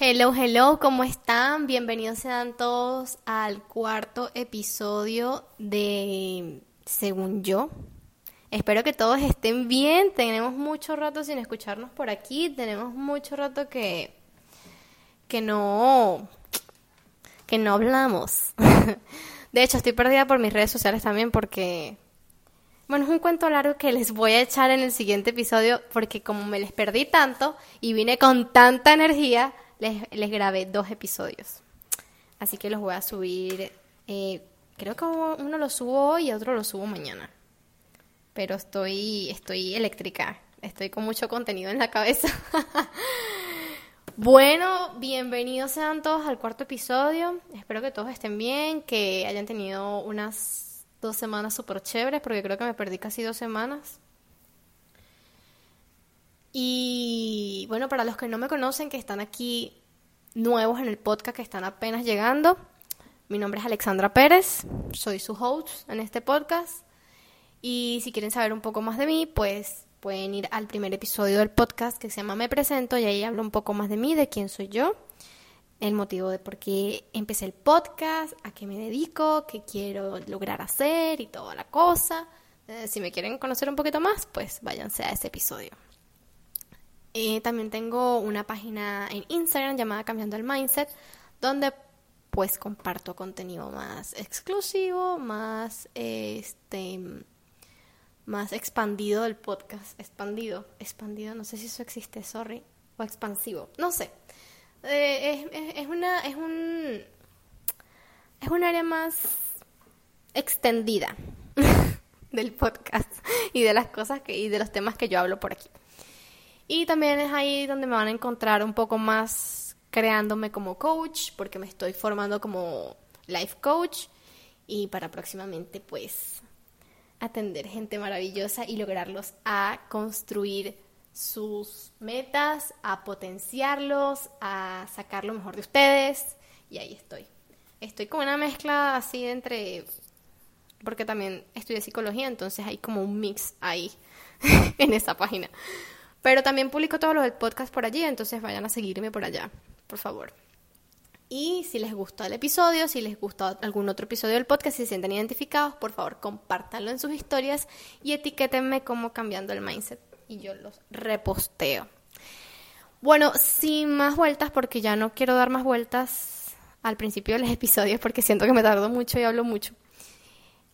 Hello, hello, ¿cómo están? Bienvenidos sean todos al cuarto episodio de Según yo. Espero que todos estén bien. Tenemos mucho rato sin escucharnos por aquí. Tenemos mucho rato que que no que no hablamos. De hecho, estoy perdida por mis redes sociales también porque bueno, es un cuento largo que les voy a echar en el siguiente episodio porque como me les perdí tanto y vine con tanta energía, les, grabé dos episodios. Así que los voy a subir. Eh, creo que uno lo subo hoy y otro lo subo mañana. Pero estoy, estoy eléctrica. Estoy con mucho contenido en la cabeza. bueno, bienvenidos sean todos al cuarto episodio. Espero que todos estén bien, que hayan tenido unas dos semanas súper chéveres, porque creo que me perdí casi dos semanas. Y bueno, para los que no me conocen, que están aquí nuevos en el podcast, que están apenas llegando, mi nombre es Alexandra Pérez, soy su host en este podcast. Y si quieren saber un poco más de mí, pues pueden ir al primer episodio del podcast que se llama Me Presento y ahí hablo un poco más de mí, de quién soy yo, el motivo de por qué empecé el podcast, a qué me dedico, qué quiero lograr hacer y toda la cosa. Eh, si me quieren conocer un poquito más, pues váyanse a ese episodio. Eh, también tengo una página en Instagram llamada Cambiando el Mindset, donde pues comparto contenido más exclusivo, más este más expandido del podcast, expandido, expandido, no sé si eso existe, sorry, o expansivo, no sé. Eh, es, es, una es un es un área más extendida del podcast y de las cosas que y de los temas que yo hablo por aquí. Y también es ahí donde me van a encontrar un poco más creándome como coach, porque me estoy formando como life coach y para próximamente pues atender gente maravillosa y lograrlos a construir sus metas, a potenciarlos, a sacar lo mejor de ustedes y ahí estoy. Estoy con una mezcla así entre porque también estudié psicología, entonces hay como un mix ahí en esa página. Pero también publico todo lo del podcast por allí, entonces vayan a seguirme por allá, por favor. Y si les gustó el episodio, si les gustó algún otro episodio del podcast, si se sienten identificados, por favor, compártanlo en sus historias y etiquétenme como cambiando el mindset y yo los reposteo. Bueno, sin más vueltas, porque ya no quiero dar más vueltas al principio de los episodios porque siento que me tardo mucho y hablo mucho.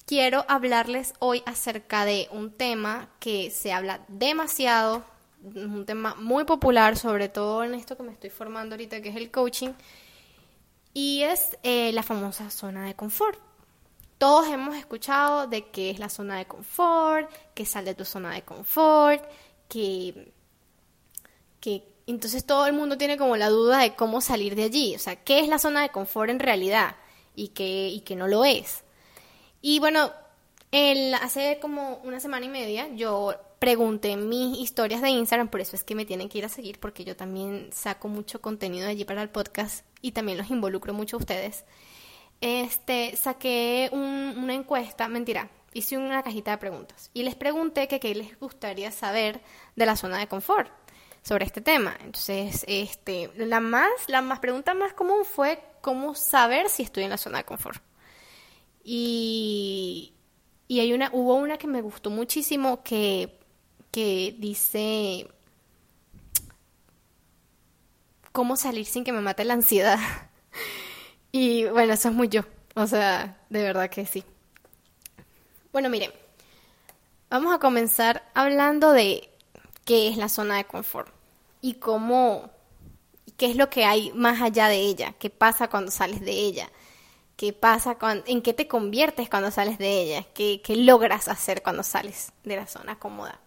Quiero hablarles hoy acerca de un tema que se habla demasiado un tema muy popular, sobre todo en esto que me estoy formando ahorita, que es el coaching, y es eh, la famosa zona de confort. Todos hemos escuchado de qué es la zona de confort, que sal de tu zona de confort, que, que entonces todo el mundo tiene como la duda de cómo salir de allí, o sea, qué es la zona de confort en realidad y qué, y que no lo es. Y bueno, el, hace como una semana y media yo pregunté mis historias de Instagram, por eso es que me tienen que ir a seguir porque yo también saco mucho contenido de allí para el podcast y también los involucro mucho a ustedes. Este, saqué una encuesta, mentira, hice una cajita de preguntas y les pregunté que qué les gustaría saber de la zona de confort sobre este tema. Entonces, este, la más, la más pregunta más común fue cómo saber si estoy en la zona de confort. Y, y hay una, hubo una que me gustó muchísimo que que dice cómo salir sin que me mate la ansiedad. y bueno, eso es muy yo. O sea, de verdad que sí. Bueno, miren, vamos a comenzar hablando de qué es la zona de confort y cómo, qué es lo que hay más allá de ella, qué pasa cuando sales de ella, qué pasa, en qué te conviertes cuando sales de ella, qué, qué logras hacer cuando sales de la zona cómoda.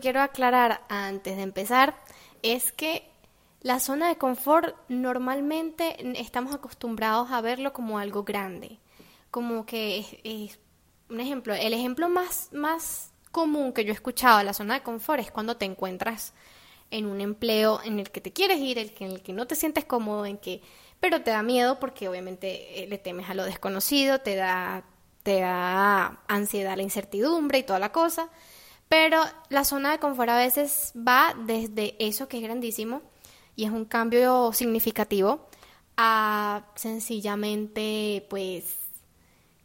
Quiero aclarar antes de empezar es que la zona de confort normalmente estamos acostumbrados a verlo como algo grande, como que es, un ejemplo, el ejemplo más, más común que yo he escuchado de la zona de confort es cuando te encuentras en un empleo en el que te quieres ir, en el que no te sientes cómodo, en que, pero te da miedo porque obviamente eh, le temes a lo desconocido, te da, te da ansiedad la incertidumbre y toda la cosa Pero la zona de confort a veces va desde eso que es grandísimo y es un cambio significativo a sencillamente pues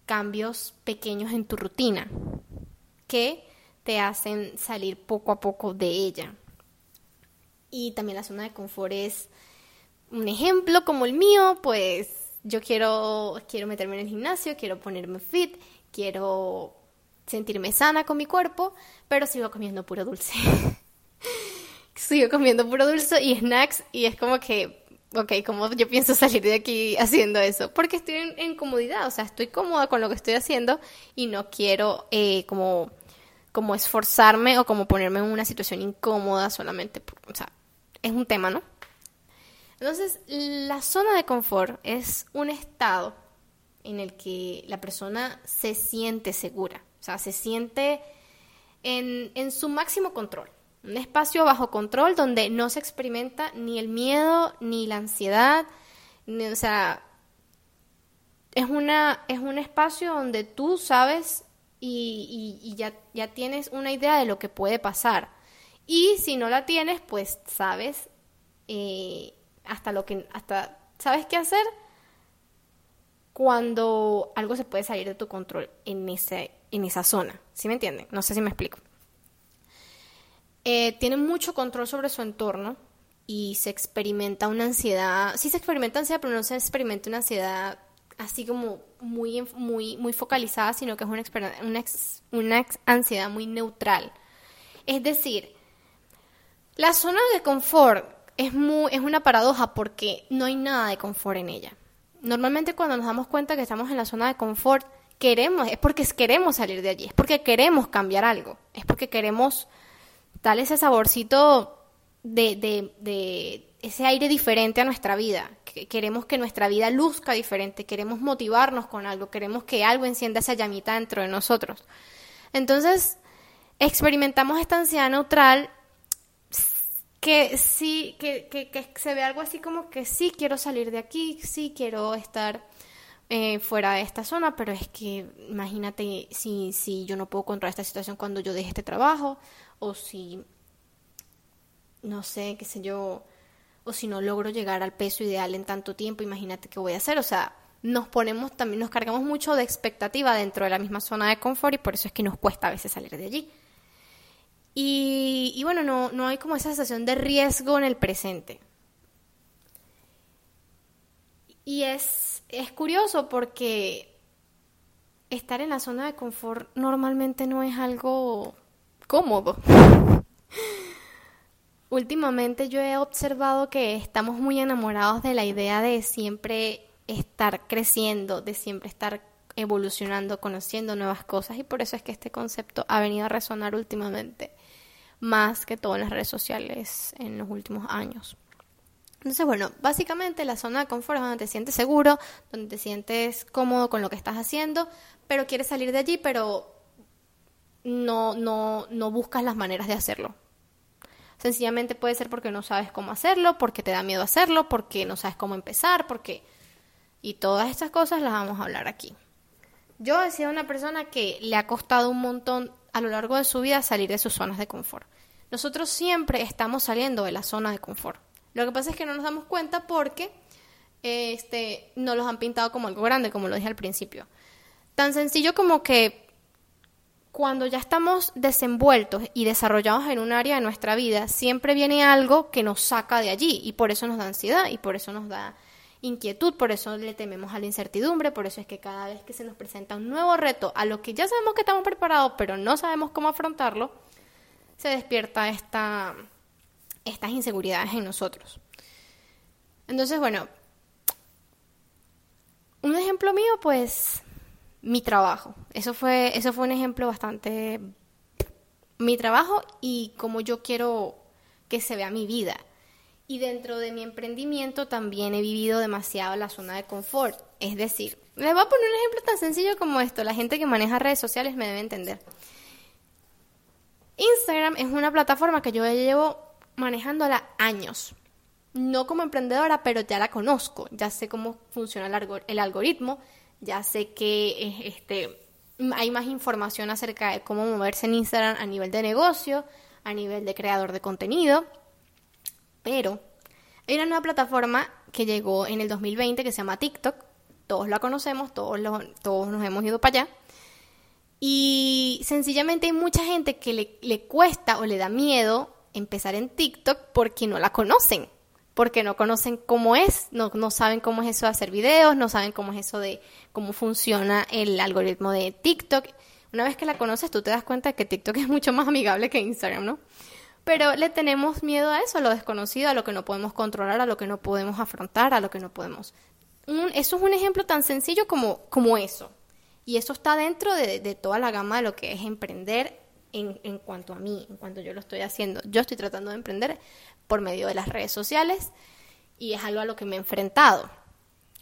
cambios pequeños en tu rutina que te hacen salir poco a poco de ella. Y también la zona de confort es un ejemplo como el mío, pues yo quiero, quiero meterme en el gimnasio, quiero ponerme fit, quiero sentirme sana con mi cuerpo, pero sigo comiendo puro dulce. sigo comiendo puro dulce y snacks y es como que, ok, ¿cómo yo pienso salir de aquí haciendo eso? Porque estoy en, comodidad, o sea, estoy cómoda con lo que estoy haciendo y no quiero eh, como, como esforzarme o como ponerme en una situación incómoda solamente, o sea, es un tema, ¿no? Entonces, la zona de confort es un estado en el que la persona se siente segura, o sea, se siente en, en su máximo control. Un espacio bajo control donde no se experimenta ni el miedo ni la ansiedad. o sea, es, una, es un espacio donde tú sabes y, y, ya, ya tienes una idea de lo que puede pasar. Y si no la tienes, pues sabes eh, hasta lo que hasta sabes qué hacer cuando algo se puede salir de tu control en ese en esa zona. ¿Sí me entienden? No sé si me explico. Eh, tiene mucho control sobre su entorno y se experimenta una ansiedad, sí se experimenta ansiedad, pero no se experimenta una ansiedad así como muy, muy, muy focalizada, sino que es una, una, una ansiedad muy neutral. Es decir, la zona de confort es, muy, es una paradoja porque no hay nada de confort en ella. Normalmente cuando nos damos cuenta que estamos en la zona de confort, queremos, es porque queremos salir de allí, es porque queremos cambiar algo, es porque queremos darle ese saborcito de, de, de ese aire diferente a nuestra vida. Queremos que nuestra vida luzca diferente, queremos motivarnos con algo, queremos que algo encienda esa llamita dentro de nosotros. Entonces, experimentamos esta ansiedad neutral que sí, que, que, que, se ve algo así como que sí quiero salir de aquí, sí quiero estar eh, fuera de esta zona, pero es que imagínate si, si yo no puedo controlar esta situación cuando yo deje este trabajo, o si, no sé, qué sé yo, o si no logro llegar al peso ideal en tanto tiempo, imagínate qué voy a hacer, o sea, nos ponemos también, nos cargamos mucho de expectativa dentro de la misma zona de confort y por eso es que nos cuesta a veces salir de allí. Y, bueno, no, no hay como esa sensación de riesgo en el presente. Y es, es curioso porque estar en la zona de confort normalmente no es algo cómodo. Últimamente yo he observado que estamos muy enamorados de la idea de siempre estar creciendo, de siempre estar evolucionando, conociendo nuevas cosas y por eso es que este concepto ha venido a resonar últimamente más que todo en las redes sociales en los últimos años. Entonces, bueno, básicamente la zona de confort es donde te sientes seguro, donde te sientes cómodo con lo que estás haciendo, pero quieres salir de allí, pero no, no, no buscas las maneras de hacerlo. Sincillamente puede ser porque no sabes cómo hacerlo, porque te da miedo hacerlo, porque no sabes cómo empezar, porque... Y todas estas cosas las vamos a hablar aquí. Yo he sido una persona que le ha costado un montón a lo largo de su vida salir de sus zonas de confort. Nosotros siempre estamos saliendo de la zona de confort. Lo que pasa es que no nos damos cuenta porque este, no los han pintado como algo grande, como lo dije al principio. Tan sencillo como que cuando ya estamos desenvueltos y desarrollados en un área de nuestra vida, siempre viene algo que nos saca de allí y por eso nos da ansiedad y por eso nos da inquietud, por eso le tememos a la incertidumbre, por eso es que cada vez que se nos presenta un nuevo reto a lo que ya sabemos que estamos preparados, pero no sabemos cómo afrontarlo, se despierta esta, estas inseguridades en nosotros. Entonces, bueno, un ejemplo mío, pues, mi trabajo. Eso fue, eso fue un ejemplo bastante... Mi trabajo y cómo yo quiero que se vea mi vida. Y dentro de mi emprendimiento también he vivido demasiado la zona de confort. Es decir, les voy a poner un ejemplo tan sencillo como esto. La gente que maneja redes sociales me debe entender. Instagram es una plataforma que yo llevo manejándola años. No como emprendedora, pero ya la conozco. Ya sé cómo funciona el, algoritmo. Ya sé que este, hay más información acerca de cómo moverse en Instagram a nivel de negocio, a nivel de creador de contenido. Pero hay una nueva plataforma que llegó en el 2020 que se llama TikTok. Todos la conocemos, todos, todos nos hemos ido para allá. Y sencillamente hay mucha gente que le, le cuesta o le da miedo empezar en TikTok porque no la conocen porque no conocen cómo es, no, no, saben cómo es eso de hacer videos, no saben cómo es eso de cómo funciona el algoritmo de TikTok. Una vez que la conoces, tú te das cuenta que TikTok es mucho más amigable que Instagram, ¿no? Pero le tenemos miedo a eso, a lo desconocido, a lo que no podemos controlar, a lo que no podemos afrontar, a lo que no podemos. eso es un ejemplo tan sencillo como, como eso. Y eso está dentro de, de toda la gama de lo que es emprender en, en, cuanto a mí, en cuanto yo lo estoy haciendo. Yo estoy tratando de emprender por medio de las redes sociales y es algo a lo que me he enfrentado.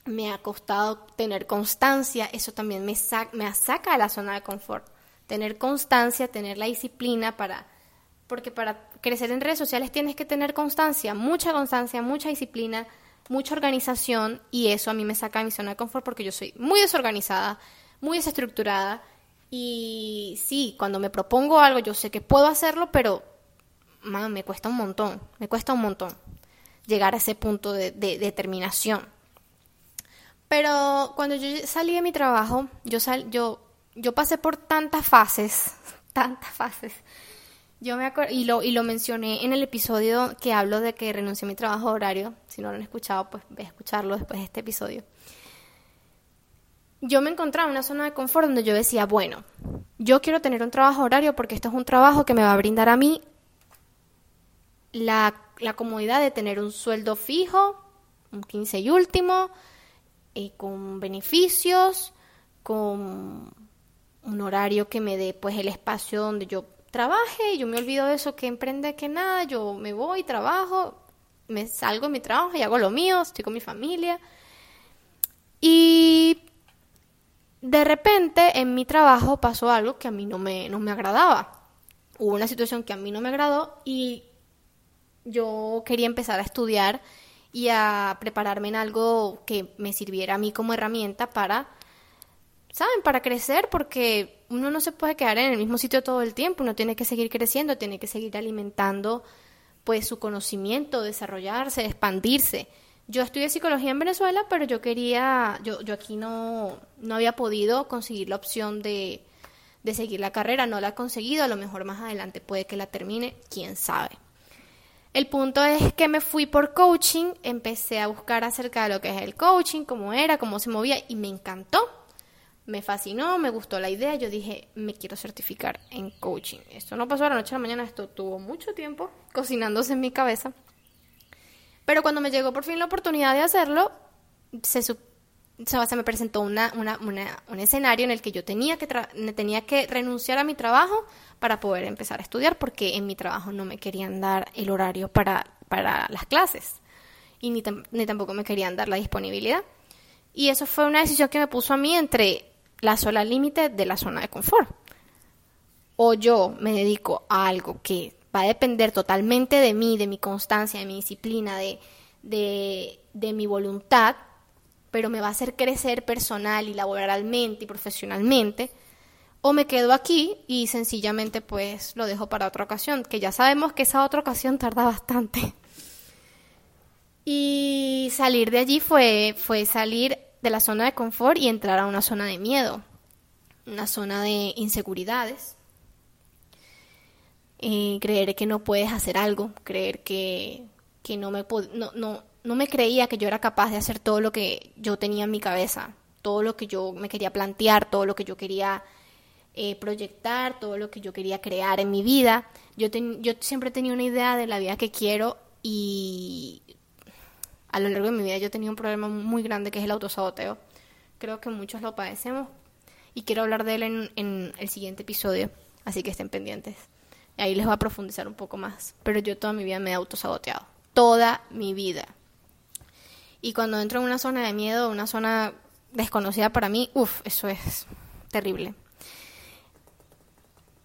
Me ha costado tener constancia, eso también me, me saca de la zona de confort. Tener constancia, tener la disciplina para... Porque para crecer en redes sociales tienes que tener constancia, mucha constancia, mucha disciplina, mucha organización y eso a mí me saca de mi zona de confort porque yo soy muy desorganizada, muy desestructurada y sí, cuando me propongo algo yo sé que puedo hacerlo, pero me cuesta un montón, me cuesta un montón llegar a ese punto de, determinación. Pero cuando yo salí de mi trabajo, yo, sal, yo, yo pasé por tantas fases, tantas fases. Yo me y lo, y lo mencioné en el episodio que hablo de que renuncié a mi trabajo horario. Si no lo han escuchado, pues ve a escucharlo después de este episodio. Yo me encontraba en una zona de confort donde yo decía, bueno, yo quiero tener un trabajo horario porque esto es un trabajo que me va a brindar a mí la, comodidad de tener un sueldo fijo, un 15 y último, eh, con beneficios, con un horario que me dé pues el espacio donde yo trabaje, yo me olvido de eso que emprende que nada, yo me voy, trabajo, me salgo de mi trabajo y hago lo mío, estoy con mi familia. Y de repente en mi trabajo pasó algo que a mí no me, no me agradaba. Hubo una situación que a mí no me agradó y yo quería empezar a estudiar y a prepararme en algo que me sirviera a mí como herramienta para, ¿saben? Para crecer, porque uno no se puede quedar en el mismo sitio todo el tiempo, uno tiene que seguir creciendo, tiene que seguir alimentando pues su conocimiento, desarrollarse, expandirse. Yo estudié psicología en Venezuela, pero yo quería, yo, yo aquí no, no había podido conseguir la opción de, de seguir la carrera, no la he conseguido, a lo mejor más adelante puede que la termine, quién sabe. El punto es que me fui por coaching, empecé a buscar acerca de lo que es el coaching, cómo era, cómo se movía y me encantó. Me fascinó, me gustó la idea, yo dije, me quiero certificar en coaching. Esto no pasó de la noche a la mañana, esto tuvo mucho tiempo cocinándose en mi cabeza. Pero cuando me llegó por fin la oportunidad de hacerlo, se, me presentó un escenario en el que yo tenía que, renunciar a mi trabajo para poder empezar a estudiar porque en mi trabajo no me querían dar el horario para, las clases y ni tampoco me querían dar la disponibilidad. Y eso fue una decisión que me puso a mí entre la sola límite de la zona de confort. O yo me dedico a algo que va a depender totalmente de mí, de mi constancia, de mi disciplina, de, de, de mi voluntad, pero me va a hacer crecer personal y laboralmente y profesionalmente, o me quedo aquí y sencillamente pues lo dejo para otra ocasión, que ya sabemos que esa otra ocasión tarda bastante. Y salir de allí fue, fue salir de la zona de confort y entrar a una zona de miedo, una zona de inseguridades. Eh, creer que no puedes hacer algo, creer que, que no, me no, no, no me creía que yo era capaz de hacer todo lo que yo tenía en mi cabeza, todo lo que yo me quería plantear, todo lo que yo quería eh, proyectar, todo lo que yo quería crear en mi vida. Yo, yo siempre tenía una idea de la vida que quiero y a lo largo de mi vida yo tenía un problema muy grande que es el autosaboteo. Creo que muchos lo padecemos y quiero hablar de él en, en el siguiente episodio, así que estén pendientes. Ahí les voy a profundizar un poco más. Pero yo toda mi vida me he autosaboteado. Toda mi vida. Y cuando entro en una zona de miedo, una zona desconocida para mí, uff, eso es terrible.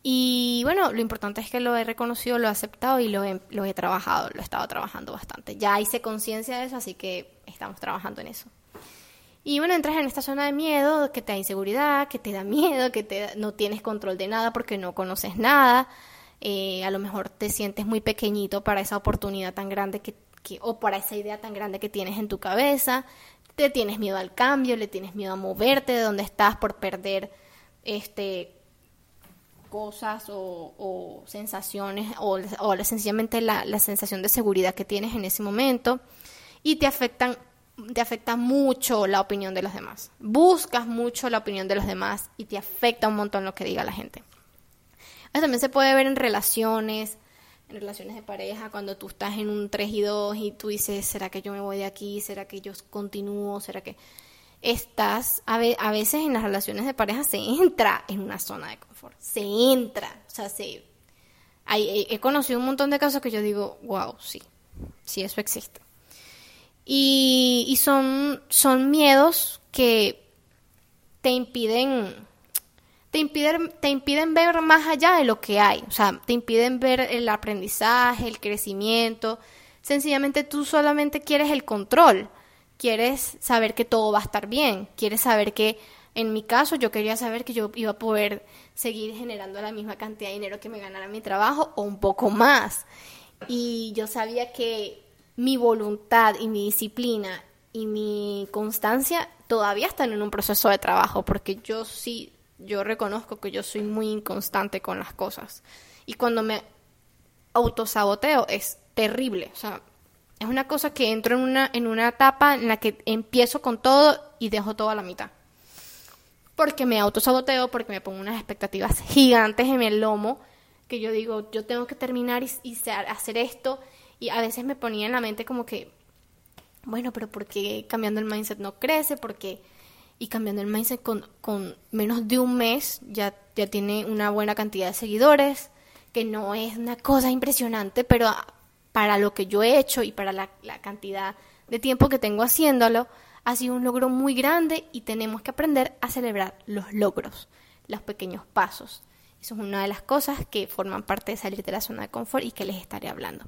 Y bueno, lo importante es que lo he reconocido, lo he aceptado y lo he, lo he trabajado, lo he estado trabajando bastante. Ya hice conciencia de eso, así que estamos trabajando en eso. Y bueno, entras en esta zona de miedo, que te da inseguridad, que te da miedo, que te no tienes control de nada porque no conoces nada. Eh, a lo mejor te sientes muy pequeñito para esa oportunidad tan grande que, o para esa idea tan grande que tienes en tu cabeza. Te tienes miedo al cambio, le tienes miedo a moverte de donde estás por perder este cosas o, sensaciones o, o sencillamente la, la, sensación de seguridad que tienes en ese momento. Y te afectan te afecta mucho la opinión de los demás. Buscas mucho la opinión de los demás y te afecta un montón lo que diga la gente también se puede ver en relaciones en relaciones de pareja cuando tú estás en un 3 y 2 y tú dices será que yo me voy de aquí será que yo continúo será que estás, a, veces en las relaciones de pareja se entra en una zona de confort, se entra, o sea, se, hay, he conocido un montón de casos que yo digo, wow, sí, sí, eso existe. Y, y son, son miedos que te impiden, te impiden, te impiden ver más allá de lo que hay, o sea, te impiden ver el aprendizaje, el crecimiento, sencillamente tú solamente quieres el control. Quieres saber que todo va a estar bien, quieres saber que, en mi caso, yo quería saber que yo iba a poder seguir generando la misma cantidad de dinero que me ganara mi trabajo o un poco más. Y yo sabía que mi voluntad y mi disciplina y mi constancia todavía están en un proceso de trabajo, porque yo sí, yo reconozco que yo soy muy inconstante con las cosas. Y cuando me autosaboteo es terrible, o sea, es una cosa que entro en una, en una etapa en la que empiezo con todo y dejo todo a la mitad. Porque me autosaboteo, porque me pongo unas expectativas gigantes en el lomo, que yo digo, yo tengo que terminar y, hacer esto. Y a veces me ponía en la mente como que, bueno, pero ¿por qué cambiando el mindset no crece? Porque y cambiando el mindset con, con, menos de un mes ya, ya tiene una buena cantidad de seguidores, que no es una cosa impresionante, pero para lo que yo he hecho y para la, cantidad de tiempo que tengo haciéndolo, ha sido un logro muy grande y tenemos que aprender a celebrar los logros, los pequeños pasos. Eso es una de las cosas que forman parte de salir de la zona de confort y que les estaré hablando.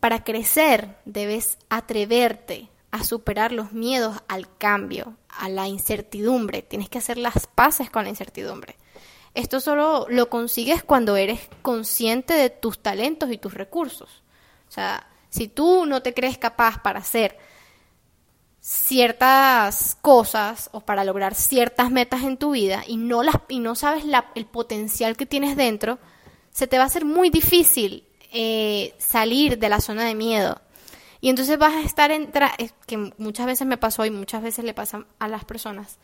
Para crecer debes atreverte a superar los miedos al cambio, a la incertidumbre. Tienes que hacer las paces con la incertidumbre. Esto solo lo consigues cuando eres consciente de tus talentos y tus recursos. O sea, si tú no te crees capaz para hacer ciertas cosas o para lograr ciertas metas en tu vida y no las y no sabes el potencial que tienes dentro, se te va a hacer muy difícil eh, salir de la zona de miedo. Y entonces vas a estar en que muchas veces me pasó y muchas veces le pasa a las personas,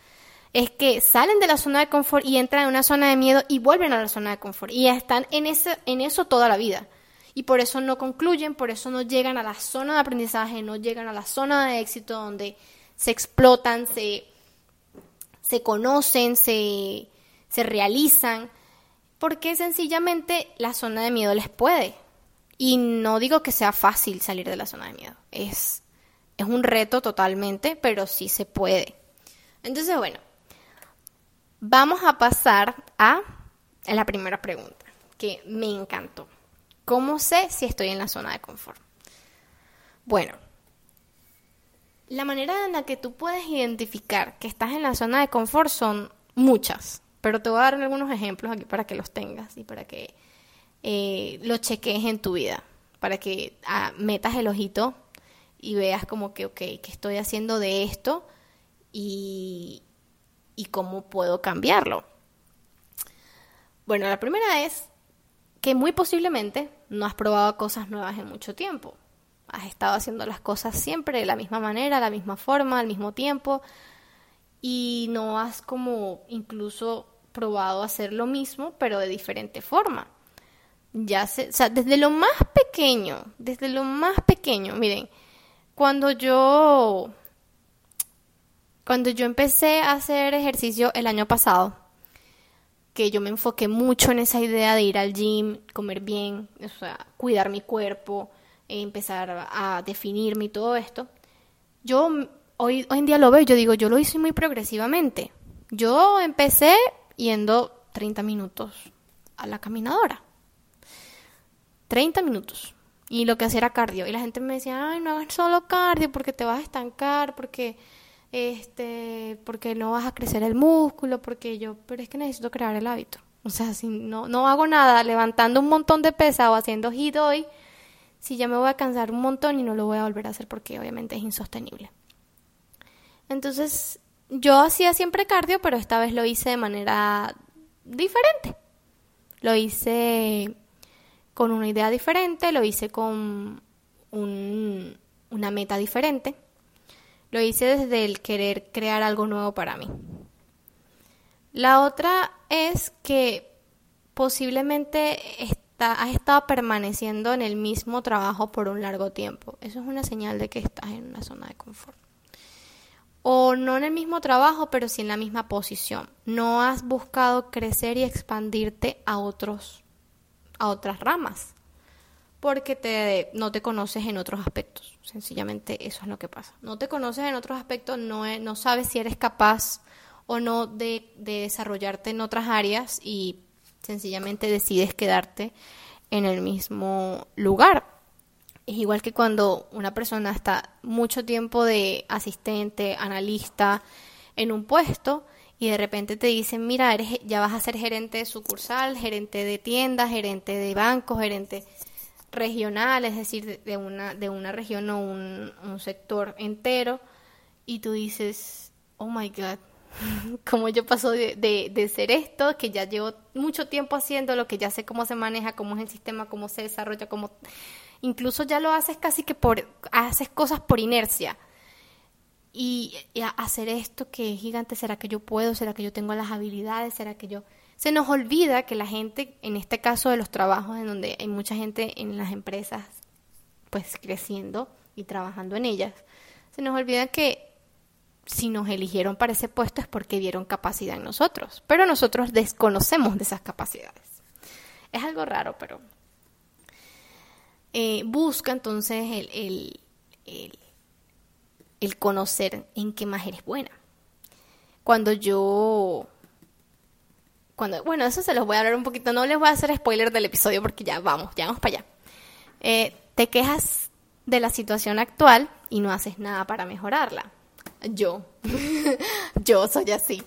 es que salen de la zona de confort y entran en una zona de miedo y vuelven a la zona de confort y están en ese en eso toda la vida y por eso no concluyen, por eso no llegan a la zona de aprendizaje, no llegan a la zona de éxito donde se explotan, se, se conocen, se, se realizan, porque sencillamente la zona de miedo les puede. Y no digo que sea fácil salir de la zona de miedo, es, es un reto totalmente, pero sí se puede. Entonces, bueno, vamos a pasar a la primera pregunta, que me encantó. ¿Cómo sé si estoy en la zona de confort? Bueno, la manera en la que tú puedes identificar que estás en la zona de confort son muchas, pero te voy a dar algunos ejemplos aquí para que los tengas y para que eh, lo cheques en tu vida, para que ah, metas el ojito y veas como que, ok, ¿qué estoy haciendo de esto? Y, y cómo puedo cambiarlo. Bueno, la primera es que muy posiblemente no has probado cosas nuevas en mucho tiempo. Has estado haciendo las cosas siempre de la misma manera, la misma forma, al mismo tiempo, y no has como incluso probado hacer lo mismo, pero de diferente forma. Ya sé, o sea, desde lo más pequeño, desde lo más pequeño, miren, cuando yo cuando yo empecé a hacer ejercicio el año pasado, que yo me enfoqué mucho en esa idea de ir al gym, comer bien, o sea, cuidar mi cuerpo, empezar a definirme y todo esto, yo hoy, hoy en día lo veo, yo digo, yo lo hice muy progresivamente. Yo empecé yendo 30 minutos a la caminadora. 30 minutos. Y lo que hacía era cardio. Y la gente me decía, ay, no hagas solo cardio porque te vas a estancar, porque este, porque no vas a crecer el músculo, porque yo, pero es que necesito crear el hábito. O sea, si no, no hago nada levantando un montón de pesa o haciendo hit hoy, si ya me voy a cansar un montón y no lo voy a volver a hacer porque obviamente es insostenible. Entonces, yo hacía siempre cardio, pero esta vez lo hice de manera diferente. Lo hice con una idea diferente, lo hice con una meta diferente. Lo hice desde el querer crear algo nuevo para mí. La otra es que posiblemente has estado permaneciendo en el mismo trabajo por un largo tiempo. Eso es una señal de que estás en una zona de confort. O no en el mismo trabajo, pero sí en la misma posición. No has buscado crecer y expandirte a otros a otras ramas porque te, no te conoces en otros aspectos. Sencillamente eso es lo que pasa. No te conoces en otros aspectos, no, no sabes si eres capaz o no de, de desarrollarte en otras áreas y sencillamente decides quedarte en el mismo lugar. Es igual que cuando una persona está mucho tiempo de asistente, analista en un puesto y de repente te dicen, mira, eres, ya vas a ser gerente de sucursal, gerente de tienda, gerente de banco, gerente regional, es decir, de una, de una región o un, un sector entero, y tú dices, oh my God, cómo yo paso de, de, ser esto, que ya llevo mucho tiempo haciendo lo que ya sé cómo se maneja, cómo es el sistema, cómo se desarrolla, cómo incluso ya lo haces casi que por, haces cosas por inercia. Y, hacer esto que es gigante, ¿será que yo puedo? ¿Será que yo tengo las habilidades? ¿Será que yo se nos olvida que la gente, en este caso de los trabajos en donde hay mucha gente en las empresas, pues creciendo y trabajando en ellas, se nos olvida que si nos eligieron para ese puesto es porque vieron capacidad en nosotros, pero nosotros desconocemos de esas capacidades. Es algo raro, pero eh, busca entonces el, el, el, el conocer en qué más eres buena. Cuando yo cuando, bueno, eso se los voy a hablar un poquito. No les voy a hacer spoiler del episodio porque ya vamos, ya vamos para allá. Eh, te quejas de la situación actual y no haces nada para mejorarla. Yo, yo soy así.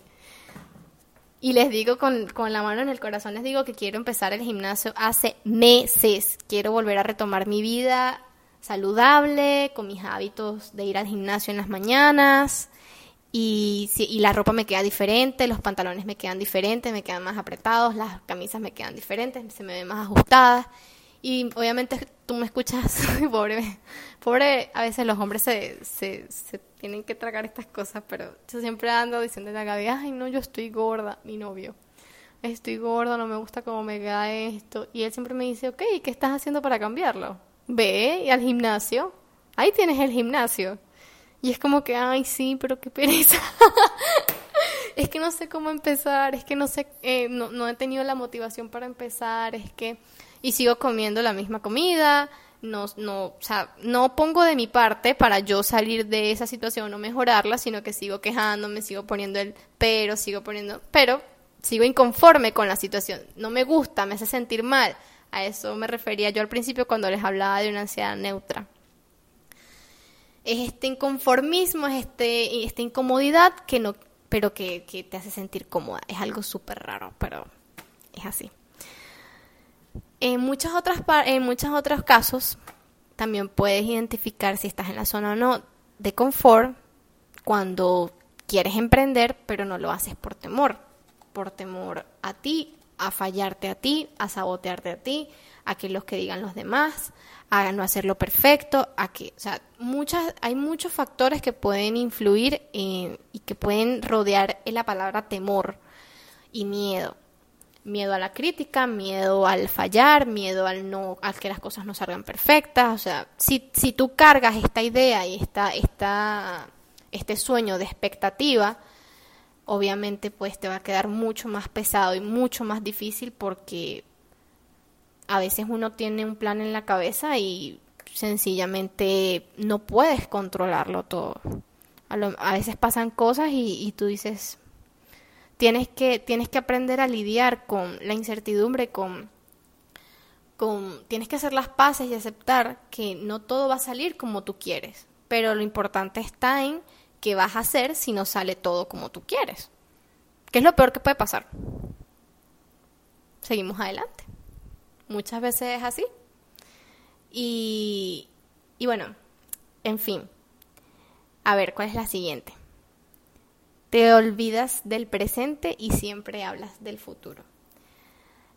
Y les digo con, con, la mano en el corazón, les digo que quiero empezar el gimnasio hace meses. Quiero volver a retomar mi vida saludable, con mis hábitos de ir al gimnasio en las mañanas, y, y la ropa me queda diferente, los pantalones me quedan diferentes, me quedan más apretados, las camisas me quedan diferentes, se me ven más ajustadas. Y obviamente tú me escuchas, pobre, pobre, a veces los hombres se, se, se, tienen que tragar estas cosas, pero yo siempre ando diciendo a Gaby, ay no, yo estoy gorda, mi novio, estoy gorda, no me gusta cómo me queda esto. Y él siempre me dice, ok, ¿qué estás haciendo para cambiarlo? Ve al gimnasio, ahí tienes el gimnasio. Y es como que, ay, sí, pero qué pereza. es que no sé cómo empezar, es que no sé, eh, no, no he tenido la motivación para empezar, es que... Y sigo comiendo la misma comida, no, no, o sea, no pongo de mi parte para yo salir de esa situación o mejorarla, sino que sigo quejándome, sigo poniendo el pero, sigo poniendo, pero sigo inconforme con la situación. No me gusta, me hace sentir mal. A eso me refería yo al principio cuando les hablaba de una ansiedad neutra es este inconformismo, es este, esta incomodidad que no, pero que, que te hace sentir cómoda. Es algo súper raro, pero es así. En muchas otras en muchos otros casos también puedes identificar si estás en la zona o no de confort cuando quieres emprender, pero no lo haces por temor, por temor a ti, a fallarte a ti, a sabotearte a ti, a que los que digan los demás, a no hacerlo perfecto, a que, o sea, muchas, hay muchos factores que pueden influir y que pueden rodear en la palabra temor y miedo. Miedo a la crítica, miedo al fallar, miedo al no, al que las cosas no salgan perfectas. O sea, si, si tú cargas esta idea y esta, esta, este sueño de expectativa, obviamente pues te va a quedar mucho más pesado y mucho más difícil porque a veces uno tiene un plan en la cabeza y sencillamente no puedes controlarlo todo. A, veces pasan cosas y, tú dices, tienes que, tienes que aprender a lidiar con la incertidumbre, con, con, tienes que hacer las paces y aceptar que no todo va a salir como tú quieres, pero lo importante está en qué vas a hacer si no sale todo como tú quieres. ¿Qué es lo peor que puede pasar? Seguimos adelante. Muchas veces es así. Y, y bueno, en fin. A ver, ¿cuál es la siguiente? Te olvidas del presente y siempre hablas del futuro.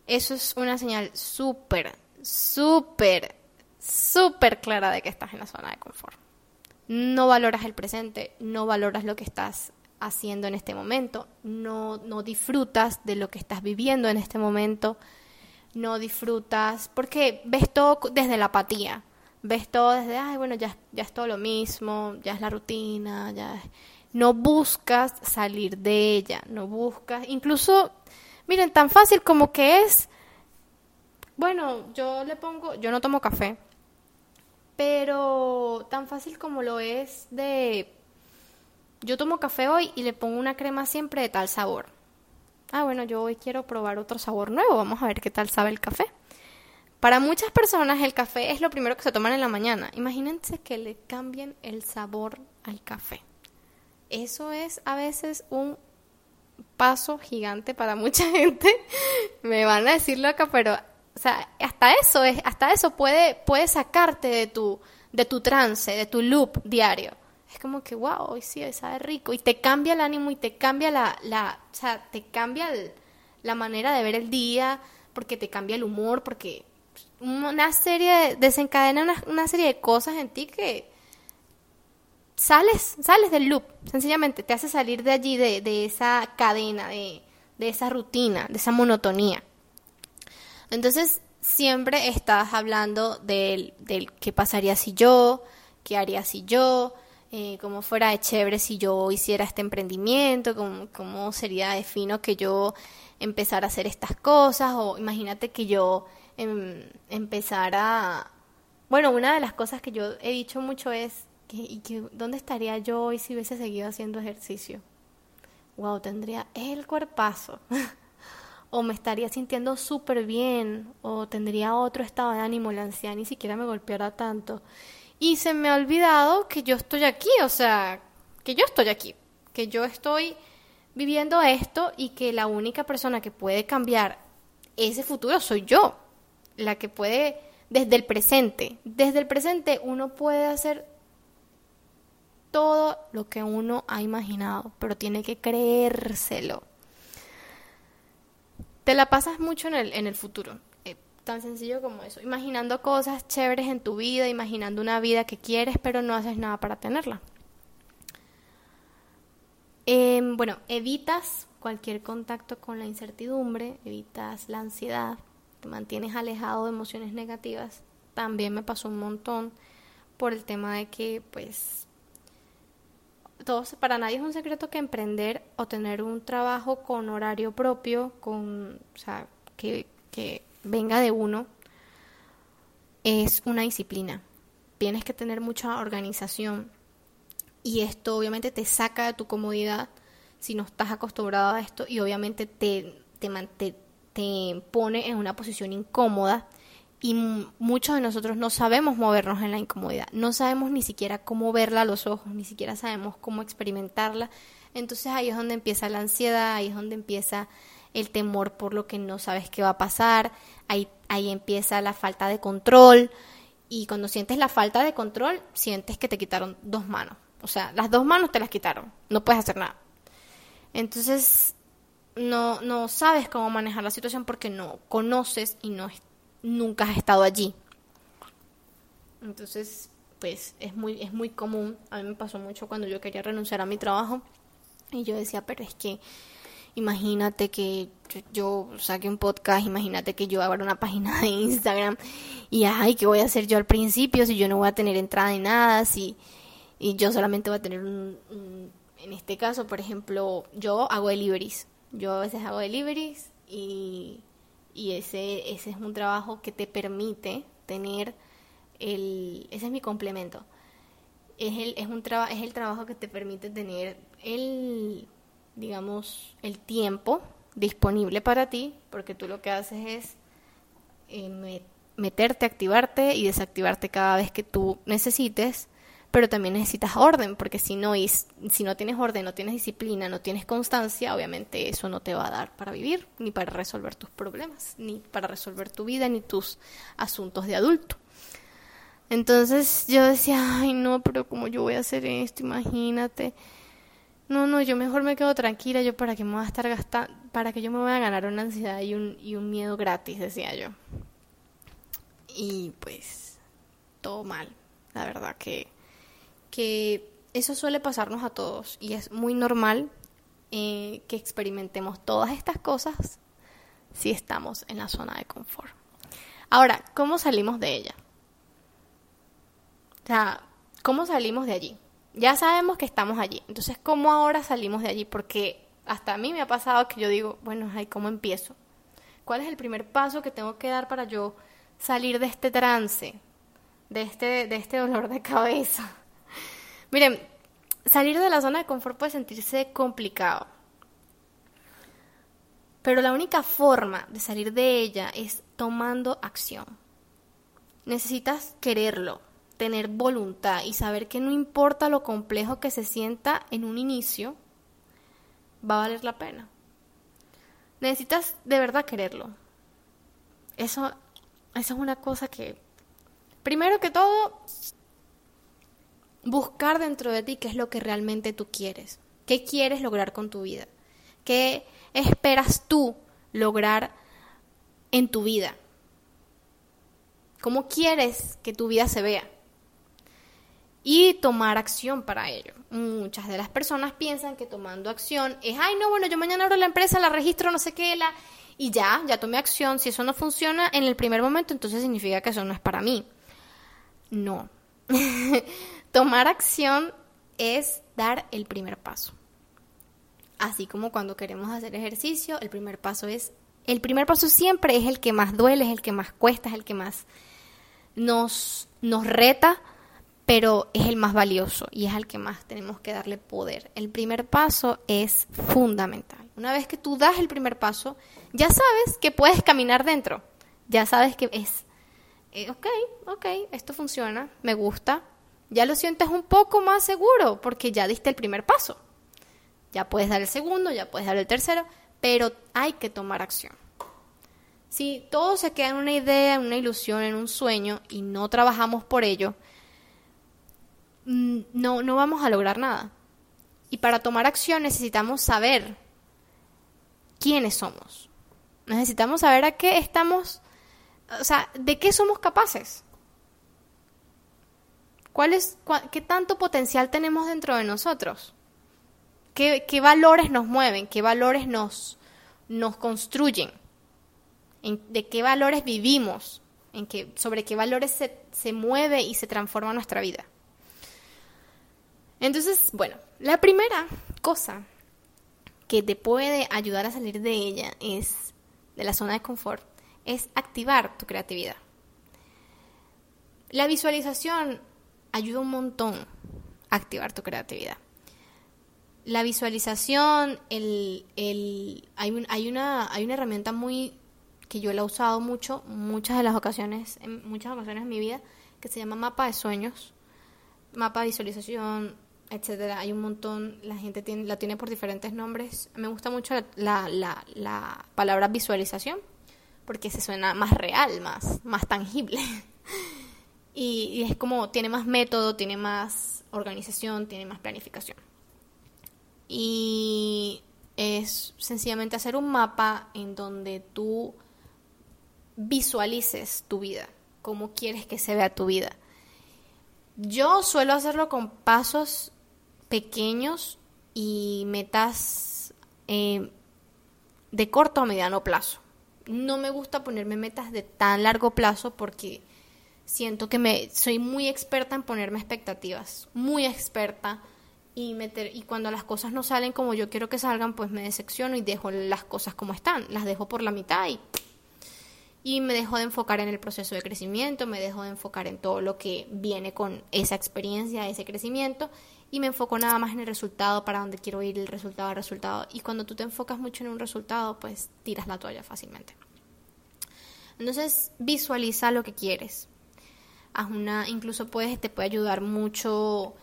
Eso es una señal súper, súper, súper clara de que estás en la zona de confort. No valoras el presente, no valoras lo que estás haciendo en este momento, no, no disfrutas de lo que estás viviendo en este momento, no disfrutas, porque ves todo desde la apatía, ves todo desde, ay, bueno, ya, ya es todo lo mismo, ya es la rutina, ya No buscas salir de ella, no buscas, incluso, miren, tan fácil como que es, bueno, yo le pongo, yo no tomo café, pero tan fácil como lo es de yo tomo café hoy y le pongo una crema siempre de tal sabor. Ah, bueno, yo hoy quiero probar otro sabor nuevo, vamos a ver qué tal sabe el café. Para muchas personas el café es lo primero que se toman en la mañana. Imagínense que le cambien el sabor al café. Eso es a veces un paso gigante para mucha gente. Me van a decir loca, pero o sea, hasta eso es, hasta eso puede, puede sacarte de tu, de tu trance, de tu loop diario es como que, wow, hoy sí, hoy sabe rico. Y te cambia el ánimo y te cambia la, la o sea, te cambia la manera de ver el día, porque te cambia el humor, porque una serie, desencadena una, una serie de cosas en ti que sales, sales del loop, sencillamente, te hace salir de allí, de, de esa cadena, de, de esa rutina, de esa monotonía. Entonces, siempre estás hablando del, del qué pasaría si yo, qué haría si yo, eh, cómo fuera de chévere si yo hiciera este emprendimiento, cómo, cómo sería de fino que yo empezara a hacer estas cosas, o imagínate que yo em, empezara... Bueno, una de las cosas que yo he dicho mucho es, que, ¿y que, ¿dónde estaría yo hoy si hubiese seguido haciendo ejercicio? Wow, tendría el cuerpazo. o me estaría sintiendo súper bien, o tendría otro estado de ánimo, la ansiedad ni siquiera me golpeara tanto. Y se me ha olvidado que yo estoy aquí, o sea, que yo estoy aquí, que yo estoy viviendo esto y que la única persona que puede cambiar ese futuro soy yo, la que puede desde el presente. Desde el presente uno puede hacer todo lo que uno ha imaginado, pero tiene que creérselo. Te la pasas mucho en el, en el futuro. Tan sencillo como eso. Imaginando cosas chéveres en tu vida, imaginando una vida que quieres, pero no haces nada para tenerla. Em, bueno, evitas cualquier contacto con la incertidumbre, evitas la ansiedad, te mantienes alejado de emociones negativas. También me pasó un montón por el tema de que, pues, todos, para nadie es un secreto que emprender o tener un trabajo con horario propio, con, o sea, que, que venga de uno, es una disciplina. Tienes que tener mucha organización y esto obviamente te saca de tu comodidad si no estás acostumbrado a esto y obviamente te, te, te pone en una posición incómoda y muchos de nosotros no sabemos movernos en la incomodidad, no sabemos ni siquiera cómo verla a los ojos, ni siquiera sabemos cómo experimentarla. Entonces ahí es donde empieza la ansiedad, ahí es donde empieza el temor por lo que no sabes qué va a pasar, ahí, ahí empieza la falta de control y cuando sientes la falta de control, sientes que te quitaron dos manos. O sea, las dos manos te las quitaron, no puedes hacer nada. Entonces, no, no sabes cómo manejar la situación porque no conoces y no nunca has estado allí. Entonces, pues es muy, es muy común. A mí me pasó mucho cuando yo quería renunciar a mi trabajo y yo decía, pero es que imagínate que yo saque un podcast, imagínate que yo abra una página de Instagram y ay, ¿qué voy a hacer yo al principio si yo no voy a tener entrada de nada? Si, y yo solamente voy a tener un, en este caso, por ejemplo, yo hago deliveries. Yo a veces hago deliveries y, y ese, ese es un trabajo que te permite tener el, ese es mi complemento. Es el, es un es el trabajo que te permite tener el digamos, el tiempo disponible para ti, porque tú lo que haces es eh, meterte, activarte y desactivarte cada vez que tú necesites, pero también necesitas orden, porque si no, si no tienes orden, no tienes disciplina, no tienes constancia, obviamente eso no te va a dar para vivir, ni para resolver tus problemas, ni para resolver tu vida, ni tus asuntos de adulto. Entonces yo decía, ay no, pero como yo voy a hacer esto, imagínate. No, no, yo mejor me quedo tranquila, yo para que me voy a estar gastando, para que yo me voy a ganar una ansiedad y un miedo gratis, decía yo. Y pues, todo mal, la verdad que que eso suele pasarnos a todos y es muy normal eh, que experimentemos todas estas cosas si estamos en la zona de confort. Ahora, ¿cómo salimos de ella? O sea, ¿cómo salimos de allí? Ya sabemos que estamos allí. Entonces, ¿cómo ahora salimos de allí? Porque hasta a mí me ha pasado que yo digo, bueno, ay, ¿cómo empiezo? ¿Cuál es el primer paso que tengo que dar para yo salir de este trance, de este, de este dolor de cabeza? Miren, salir de la zona de confort puede sentirse complicado. Pero la única forma de salir de ella es tomando acción. Necesitas quererlo, tener voluntad y saber que no importa lo complejo que se sienta en un inicio, va a valer la pena. Necesitas de verdad quererlo. Eso, eso es una cosa que, primero que todo, buscar dentro de ti qué es lo que realmente tú quieres, qué quieres lograr con tu vida, qué esperas tú lograr en tu vida, cómo quieres que tu vida se vea y tomar acción para ello. Muchas de las personas piensan que tomando acción es, ay, no, bueno, yo mañana abro la empresa, la registro, no sé qué, la... y ya, ya tomé acción. Si eso no funciona en el primer momento, entonces significa que eso no es para mí. No. Tomar acción es dar el primer paso. Así como cuando queremos hacer ejercicio, el primer paso es, el primer paso siempre es el que más duele, es el que más cuesta, es el que más nos, nos reta, pero es el más valioso y es al que más tenemos que darle poder. El primer paso es fundamental. Una vez que tú das el primer paso, ya sabes que puedes caminar dentro, ya sabes que es, eh, ok, ok, esto funciona, me gusta, ya lo sientes un poco más seguro porque ya diste el primer paso. Ya puedes dar el segundo, ya puedes dar el tercero, pero hay que tomar acción. Si todo se queda en una idea, en una ilusión, en un sueño y no trabajamos por ello, mm, no, no vamos a lograr nada. Y para tomar acción necesitamos saber quiénes somos. Necesitamos saber a qué estamos, o sea, de qué somos capaces. ¿Cuál es, ¿Qué tanto potencial tenemos dentro de nosotros? ¿Qué, valores nos mueven? ¿Qué valores nos, construyen? ¿De qué valores vivimos? ¿En qué, ¿Sobre qué valores se, se mueve y se transforma nuestra vida? Entonces, bueno, la primera cosa que te puede ayudar a salir de ella es, de la zona de confort, es activar tu creatividad. La visualización ayuda un montón a activar tu creatividad. La visualización, el, el, hay, hay, una, hay una herramienta muy que yo la he usado mucho, muchas de las ocasiones, en muchas ocasiones en mi vida, que se llama mapa de sueños, mapa de visualización, etcétera. Hay un montón, la gente tiene, la tiene por diferentes nombres. Me gusta mucho la, la, la palabra visualización, porque se suena más real, más, más tangible. y, es como tiene más método, tiene más organización, tiene más planificación. Y es sencillamente hacer un mapa en donde tú visualices tu vida, cómo quieres que se vea tu vida. Yo suelo hacerlo con pasos pequeños y metas eh, de corto o mediano plazo. No me gusta ponerme metas de tan largo plazo porque siento que me soy muy experta en ponerme expectativas, muy experta y meter y cuando las cosas no salen como yo quiero que salgan, pues me decepciono y dejo las cosas como están, las dejo por la mitad y y me dejo de enfocar en el proceso de crecimiento, me dejo de enfocar en todo lo que viene con esa experiencia, ese crecimiento y me enfoco nada más en el resultado, para donde quiero ir, el resultado, el resultado. Y cuando tú te enfocas mucho en un resultado, pues tiras la toalla fácilmente. Entonces, visualiza lo que quieres. Haz una, incluso te puede ayudar mucho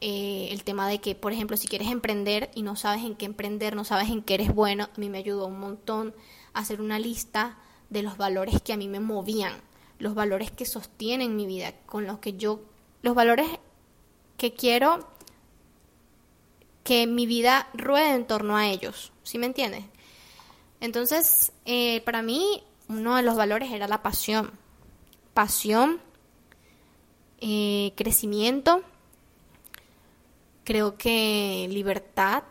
eh, el tema de que, por ejemplo, si quieres emprender y no sabes en qué emprender, no sabes en qué eres bueno, a mí me ayudó un montón hacer una lista de los valores que a mí me movían, los valores que sostienen mi vida, con los que yo, los valores que quiero que mi vida ruede en torno a ellos, ¿sí me entiendes? Entonces, eh, para mí, uno de los valores era la pasión. Pasión, eh, crecimiento, creo que libertad,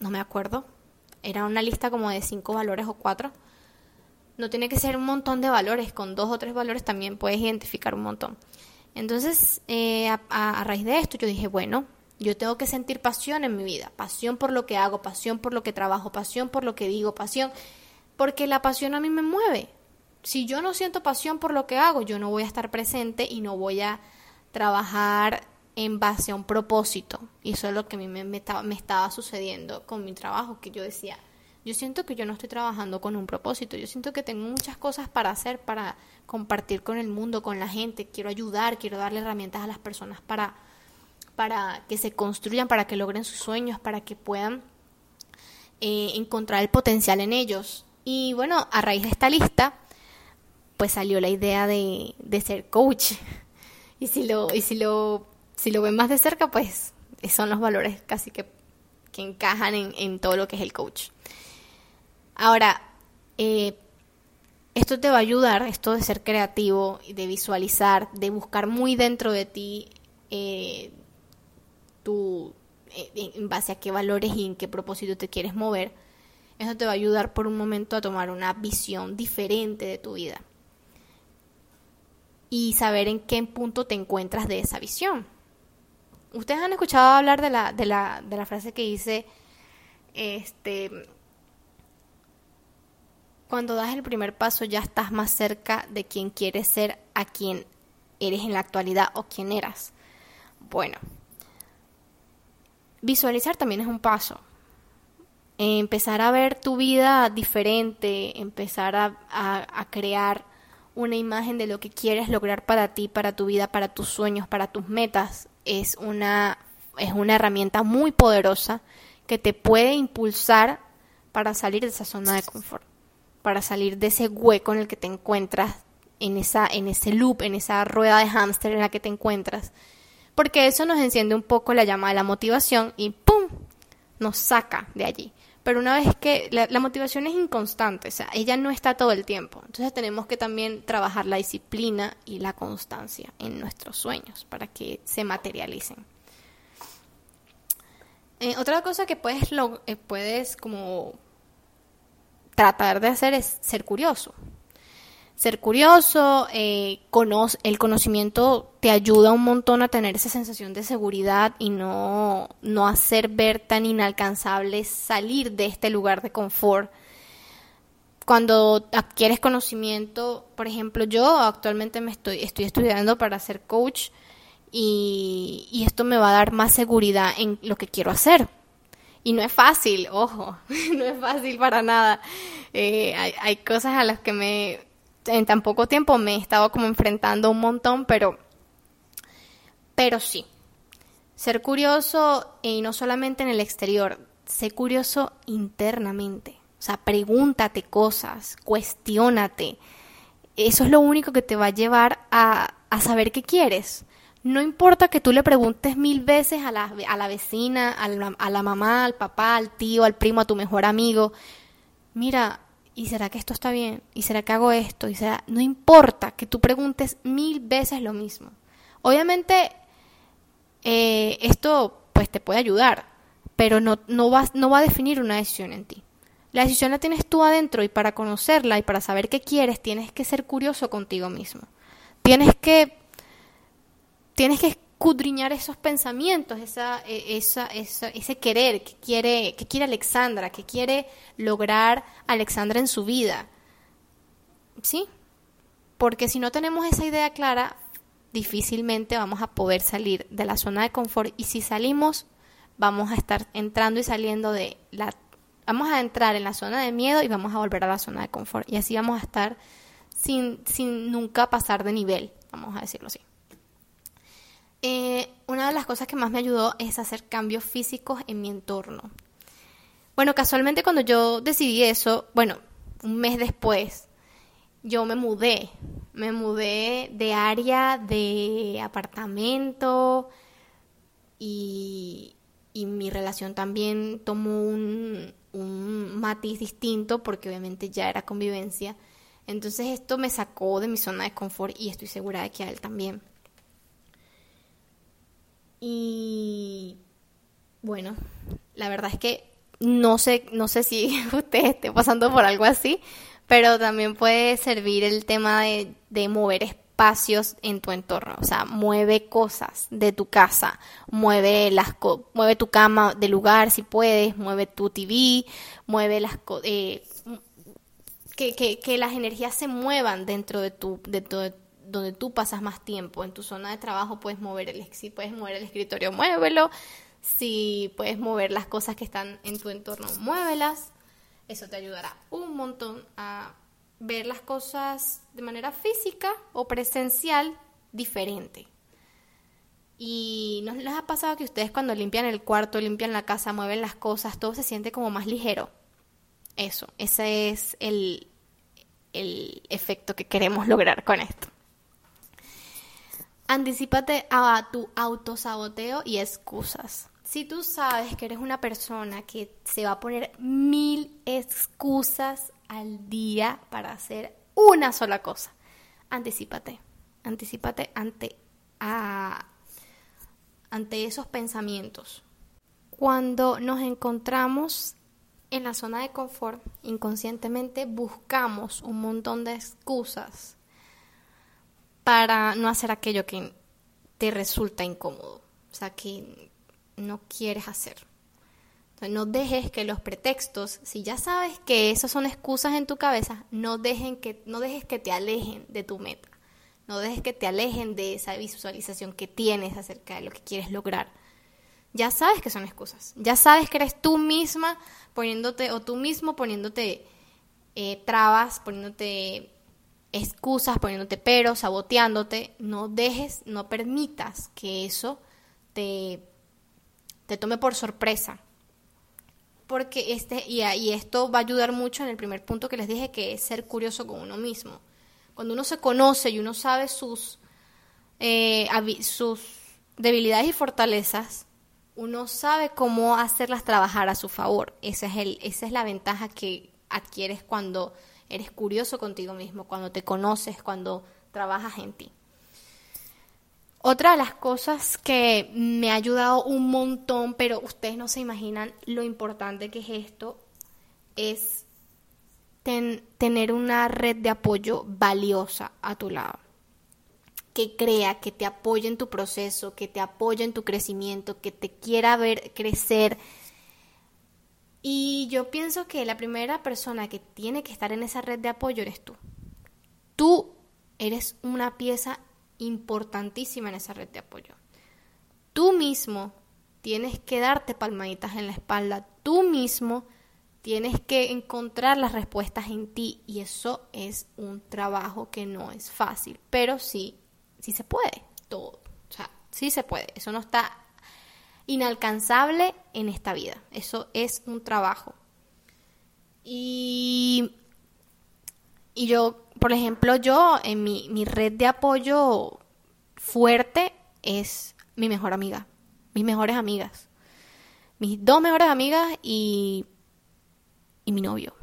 no me acuerdo, era una lista como de cinco valores o cuatro. No tiene que ser un montón de valores, con dos o tres valores también puedes identificar un montón. Entonces, eh, a, raíz de esto, yo dije, bueno, yo tengo que sentir pasión en mi vida, pasión por lo que hago, pasión por lo que trabajo, pasión por lo que digo, pasión, porque la pasión a mí me mueve. Si yo no siento pasión por lo que hago, yo no voy a estar presente y no voy a trabajar en base a un propósito. Y eso es lo que a mí me, estaba, sucediendo con mi trabajo, que yo decía, yo siento que yo no estoy trabajando con un propósito, yo siento que tengo muchas cosas para hacer, para compartir con el mundo, con la gente, quiero ayudar, quiero darle herramientas a las personas para, para que se construyan, para que logren sus sueños, para que puedan eh, encontrar el potencial en ellos. Y bueno, a raíz de esta lista, pues salió la idea de, de ser coach. Y si lo, y si lo si lo ven más de cerca, pues son los valores casi que, que encajan en, en, todo lo que es el coach. Ahora, eh, esto te va a ayudar, esto de ser creativo, de visualizar, de buscar muy dentro de ti eh, eh, en base a qué valores y en qué propósito te quieres mover. Eso te va a ayudar por un momento a tomar una visión diferente de tu vida y saber en qué punto te encuentras de esa visión. Ustedes han escuchado hablar de la, de la, de la frase que dice, este, cuando das el primer paso ya estás más cerca de quien quieres ser a quien eres en la actualidad o quien eras. Bueno, visualizar también es un paso. Empezar a ver tu vida diferente, empezar a, a crear una imagen de lo que quieres lograr para ti, para tu vida, para tus sueños, para tus metas, es una, es una herramienta muy poderosa que te puede impulsar para salir de esa zona de confort, para salir de ese hueco en el que te encuentras, en, esa, en ese loop, en esa rueda de hámster en la que te encuentras. Porque eso nos enciende un poco la llama de la motivación y ¡pum! nos saca de allí. Pero una vez que la, la, motivación es inconstante, o sea, ella no está todo el tiempo. Entonces tenemos que también trabajar la disciplina y la constancia en nuestros sueños para que se materialicen. Eh, otra cosa que puedes, lo, eh, puedes como tratar de hacer es ser curioso ser curioso, eh, el conocimiento te ayuda un montón a tener esa sensación de seguridad y no, no hacer ver tan inalcanzable salir de este lugar de confort. Cuando adquieres conocimiento, por ejemplo, yo actualmente me estoy, estoy estudiando para ser coach y, y esto me va a dar más seguridad en lo que quiero hacer. Y no es fácil, ojo, no es fácil para nada. Eh, hay, hay cosas a las que me en tan poco tiempo me he estado como enfrentando un montón, pero, pero sí. Ser curioso y no solamente en el exterior, sé curioso internamente. O sea, pregúntate cosas, cuestiónate. Eso es lo único que te va a llevar a, a saber qué quieres. No importa que tú le preguntes mil veces a la, a la vecina, a la, a la mamá, al papá, al tío, al primo, a tu mejor amigo. Mira, ¿y será que esto está bien? ¿Y será que hago esto? ¿Y será? No importa que tú preguntes mil veces lo mismo. Obviamente, eh, esto pues te puede ayudar, pero no, no, va, no va a definir una decisión en ti. La decisión la tienes tú adentro y para conocerla y para saber qué quieres tienes que ser curioso contigo mismo. Tienes que, tienes que escudriñar esos pensamientos, esa, e, esa, esa, ese querer que quiere, que quiere Alexandra, que quiere lograr Alexandra en su vida. ¿Sí? Porque si no tenemos esa idea clara, difícilmente vamos a poder salir de la zona de confort y si salimos, vamos a estar entrando y saliendo de la... Vamos a entrar en la zona de miedo y vamos a volver a la zona de confort. Y así vamos a estar sin, sin nunca pasar de nivel vamos a decirlo así. Eh, una de las cosas que más me ayudó es hacer cambios físicos en mi entorno. Bueno, casualmente cuando yo decidí eso, bueno, un mes después, yo me mudé. Me mudé de área de apartamento y, y mi relación también tomó un, un matiz distinto porque obviamente ya era convivencia. Entonces esto me sacó de mi zona de confort y estoy segura de que a él también. Y bueno, la verdad es que no sé, no sé si usted esté pasando por algo así, pero también puede servir el tema de, de mover espacios en tu entorno, o sea, mueve cosas de tu casa, mueve las mueve tu cama de lugar si puedes, mueve tu TV, mueve las eh, que, que, que, las energías se muevan dentro de tu de, tu, donde tú pasas más tiempo. En tu zona de trabajo puedes mover el, si puedes mover el escritorio, muévelo. Si puedes mover las cosas que están en tu entorno, muévelas. Eso te ayudará un montón a ver las cosas de manera física o presencial diferente. Y ¿no les ha pasado que ustedes cuando limpian el cuarto, limpian la casa, mueven las cosas, todo se siente como más ligero? Eso, ese es el, el efecto que queremos lograr con esto. Anticípate a tu autosaboteo y excusas. Si tú sabes que eres una persona que se va a poner mil excusas al día para hacer una sola cosa, anticípate. Anticípate ante, ante esos pensamientos. Cuando nos encontramos en la zona de confort, inconscientemente buscamos un montón de excusas para no hacer aquello que te resulta incómodo, o sea, que no quieres hacer. no dejes que los pretextos, si ya sabes que esas son excusas en tu cabeza, no, que, no dejes que te alejen de tu meta. No dejes que te alejen de esa visualización que tienes acerca de lo que quieres lograr. Ya sabes que son excusas. Ya sabes que eres tú misma poniéndote, o tú mismo poniéndote eh, trabas, poniéndote excusas, poniéndote peros, saboteándote, no dejes, no permitas que eso te, te tome por sorpresa. Porque este, y, y esto va a ayudar mucho en el primer punto que les dije, que es ser curioso con uno mismo. Cuando uno se conoce y uno sabe sus, eh, sus debilidades y fortalezas, uno sabe cómo hacerlas trabajar a su favor. Esa es, el, esa es la ventaja que adquieres cuando eres curioso contigo mismo, cuando te conoces, cuando trabajas en ti. Otra de las cosas que me ha ayudado un montón, pero ustedes no se imaginan lo importante que es esto, es tener una red de apoyo valiosa a tu lado. Que crea, que te apoye en tu proceso, que te apoye en tu crecimiento, que te quiera ver crecer, y yo pienso que la primera persona que tiene que estar en esa red de apoyo eres tú. Tú eres una pieza importantísima en esa red de apoyo. Tú mismo tienes que darte palmaditas en la espalda. Tú mismo tienes que encontrar las respuestas en ti y eso es un trabajo que no es fácil, pero sí, sí se puede, todo. O sea, sí se puede. Eso no está inalcanzable en esta vida. Eso es un trabajo. Y, y yo, por ejemplo, yo en mi, mi red de apoyo fuerte es mi mejor amiga, mis mejores amigas, mis dos mejores amigas y, y mi novio.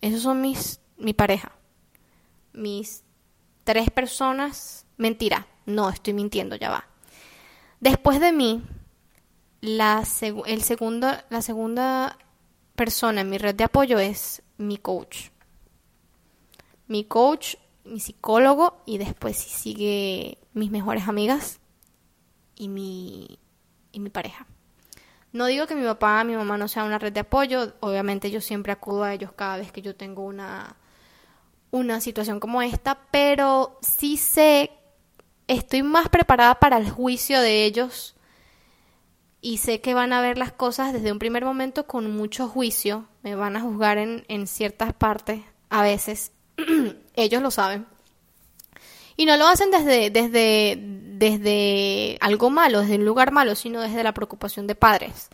Esos son mis, mi pareja. Mis tres personas, mentira, no, estoy mintiendo, ya va. Después de mí, la, el segundo, la segunda persona en mi red de apoyo es mi coach. Mi coach, mi psicólogo y después sigue mis mejores amigas y mi, y mi pareja. No digo que mi papá, mi mamá no sea una red de apoyo, obviamente yo siempre acudo a ellos cada vez que yo tengo una, una situación como esta, pero sí sé estoy más preparada para el juicio de ellos y sé que van a ver las cosas desde un primer momento con mucho juicio, me van a juzgar en, en ciertas partes, a veces, ellos lo saben. Y no lo hacen desde, desde, desde algo malo, desde un lugar malo, sino desde la preocupación de padres.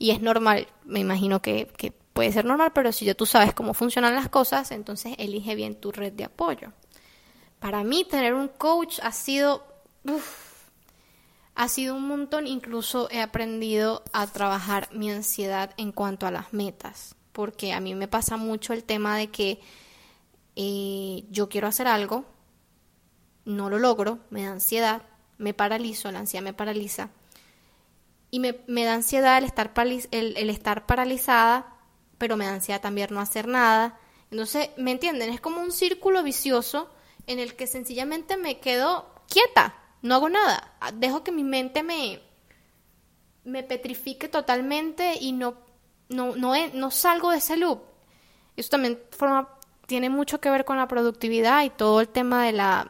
Y es normal, me imagino que, que puede ser normal, pero si ya tú sabes cómo funcionan las cosas, entonces elige bien tu red de apoyo. Para mí tener un coach ha sido... ha sido un montón, incluso he aprendido a trabajar mi ansiedad en cuanto a las metas, porque a mí me pasa mucho el tema de que eh, yo quiero hacer algo, no lo logro, me da ansiedad, me paralizo, la ansiedad me paraliza. Y me, da ansiedad el estar, el, estar paralizada, pero me da ansiedad también no hacer nada. Entonces, ¿me entienden? Es como un círculo vicioso en el que sencillamente me quedo quieta, no hago nada. Dejo que mi mente me, me petrifique totalmente y no, no, no, no salgo de ese loop. Eso también forma, tiene mucho que ver con la productividad y todo el tema de la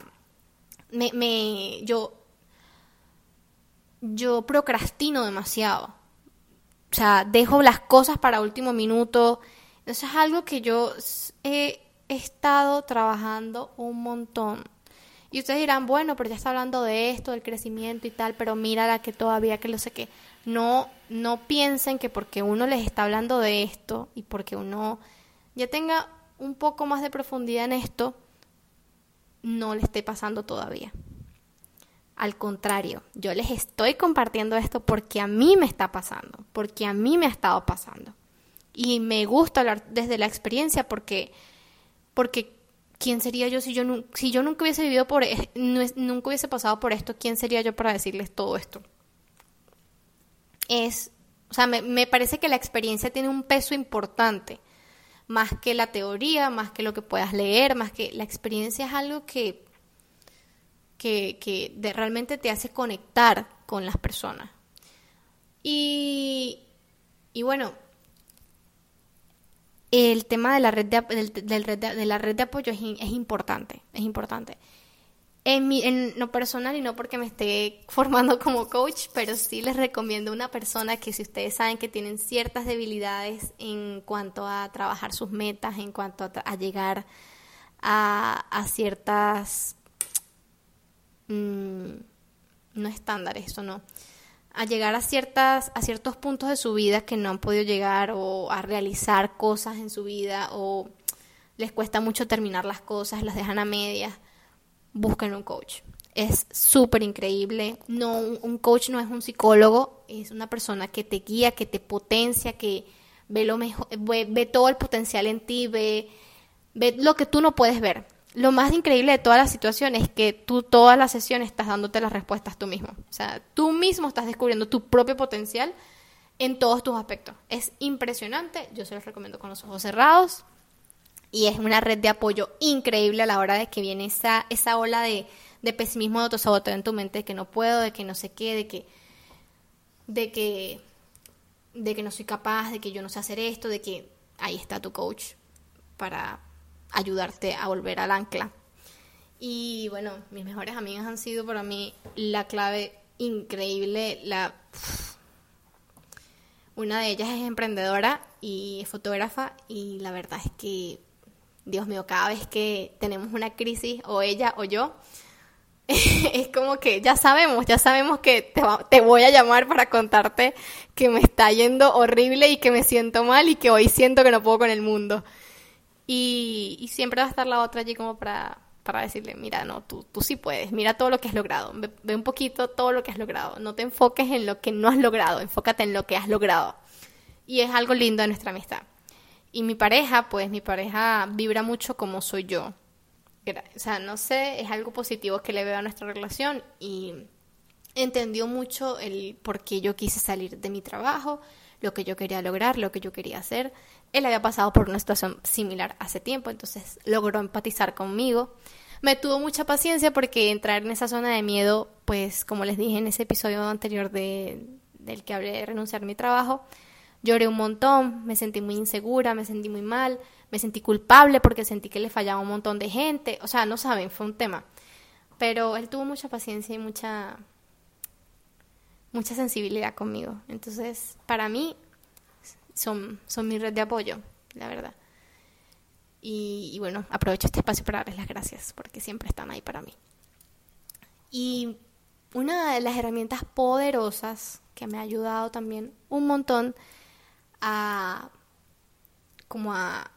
me, me, yo, yo procrastino demasiado. O sea, dejo las cosas para último minuto. Eso es algo que yo he estado trabajando un montón. Y ustedes dirán, bueno, pero ya está hablando de esto, del crecimiento y tal, pero mira la que todavía que lo sé que. No, no piensen que porque uno les está hablando de esto y porque uno ya tenga un poco más de profundidad en esto, no le esté pasando todavía. Al contrario, yo les estoy compartiendo esto porque a mí me está pasando, porque a mí me ha estado pasando. Y me gusta hablar desde la experiencia porque, porque ¿quién sería yo si yo, si yo nunca hubiese vivido por, nunca hubiese pasado por esto? ¿Quién sería yo para decirles todo esto? Es, o sea, me, parece que la experiencia tiene un peso importante más que la teoría, más que lo que puedas leer, más que la experiencia es algo que, que, realmente te hace conectar con las personas. Y, y bueno, el tema de la red de, de la red de apoyo es, es importante, es importante en, mi, en lo personal y no porque me esté formando como coach, pero sí les recomiendo una persona que si ustedes saben que tienen ciertas debilidades en cuanto a trabajar sus metas, en cuanto a, llegar a, a ciertas... Mm, no estándares, eso no. A llegar a, ciertas, a ciertos puntos de su vida que no han podido llegar o a realizar cosas en su vida o les cuesta mucho terminar las cosas, las dejan a medias busquen un coach. Es súper increíble. No, un coach no es un psicólogo, es una persona que te guía, que te potencia, que ve lo mejor, ve, todo el potencial en ti, ve, ve lo que tú no puedes ver. Lo más increíble de toda la situación es que tú toda la sesión estás dándote las respuestas tú mismo. O sea, tú mismo estás descubriendo tu propio potencial en todos tus aspectos. Es impresionante. Yo se los recomiendo con los ojos cerrados y es una red de apoyo increíble a la hora de que viene esa, esa ola de, pesimismo, de autosaboteo en tu mente, de que no puedo, de que no sé qué, de que, de que, de que no soy capaz, de que yo no sé hacer esto, de que ahí está tu coach para ayudarte a volver al ancla. Y bueno, mis mejores amigas han sido para mí la clave increíble, la una de ellas es emprendedora y fotógrafa y la verdad es que Dios mío, cada vez que tenemos una crisis, o ella o yo, es como que ya sabemos, ya sabemos que te, voy a llamar para contarte que me está yendo horrible y que me siento mal y que hoy siento que no puedo con el mundo. Y, siempre va a estar la otra allí como para, para decirle, mira, no, tú, tú sí puedes, mira todo lo que has logrado, ve un poquito todo lo que has logrado, no te enfoques en lo que no has logrado, enfócate en lo que has logrado. Y es algo lindo de nuestra amistad. Y mi pareja, pues mi pareja vibra mucho como soy yo. O sea, no sé, es algo positivo que le veo a nuestra relación y entendió mucho el por qué yo quise salir de mi trabajo, lo que yo quería lograr, lo que yo quería hacer. Él había pasado por una situación similar hace tiempo, entonces logró empatizar conmigo. Me tuvo mucha paciencia porque entrar en esa zona de miedo, pues como les dije en ese episodio anterior de, del que hablé de renunciar a mi trabajo, Lloré un montón, me sentí muy insegura, me sentí muy mal, me sentí culpable porque sentí que le fallaba un montón de gente. O sea, no saben, fue un tema. Pero él tuvo mucha paciencia y mucha mucha sensibilidad conmigo. Entonces, para mí son, son mi red de apoyo, la verdad. Y, y bueno, aprovecho este espacio para darles las gracias porque siempre están ahí para mí. Y una de las herramientas poderosas que me ha ayudado también un montón a como a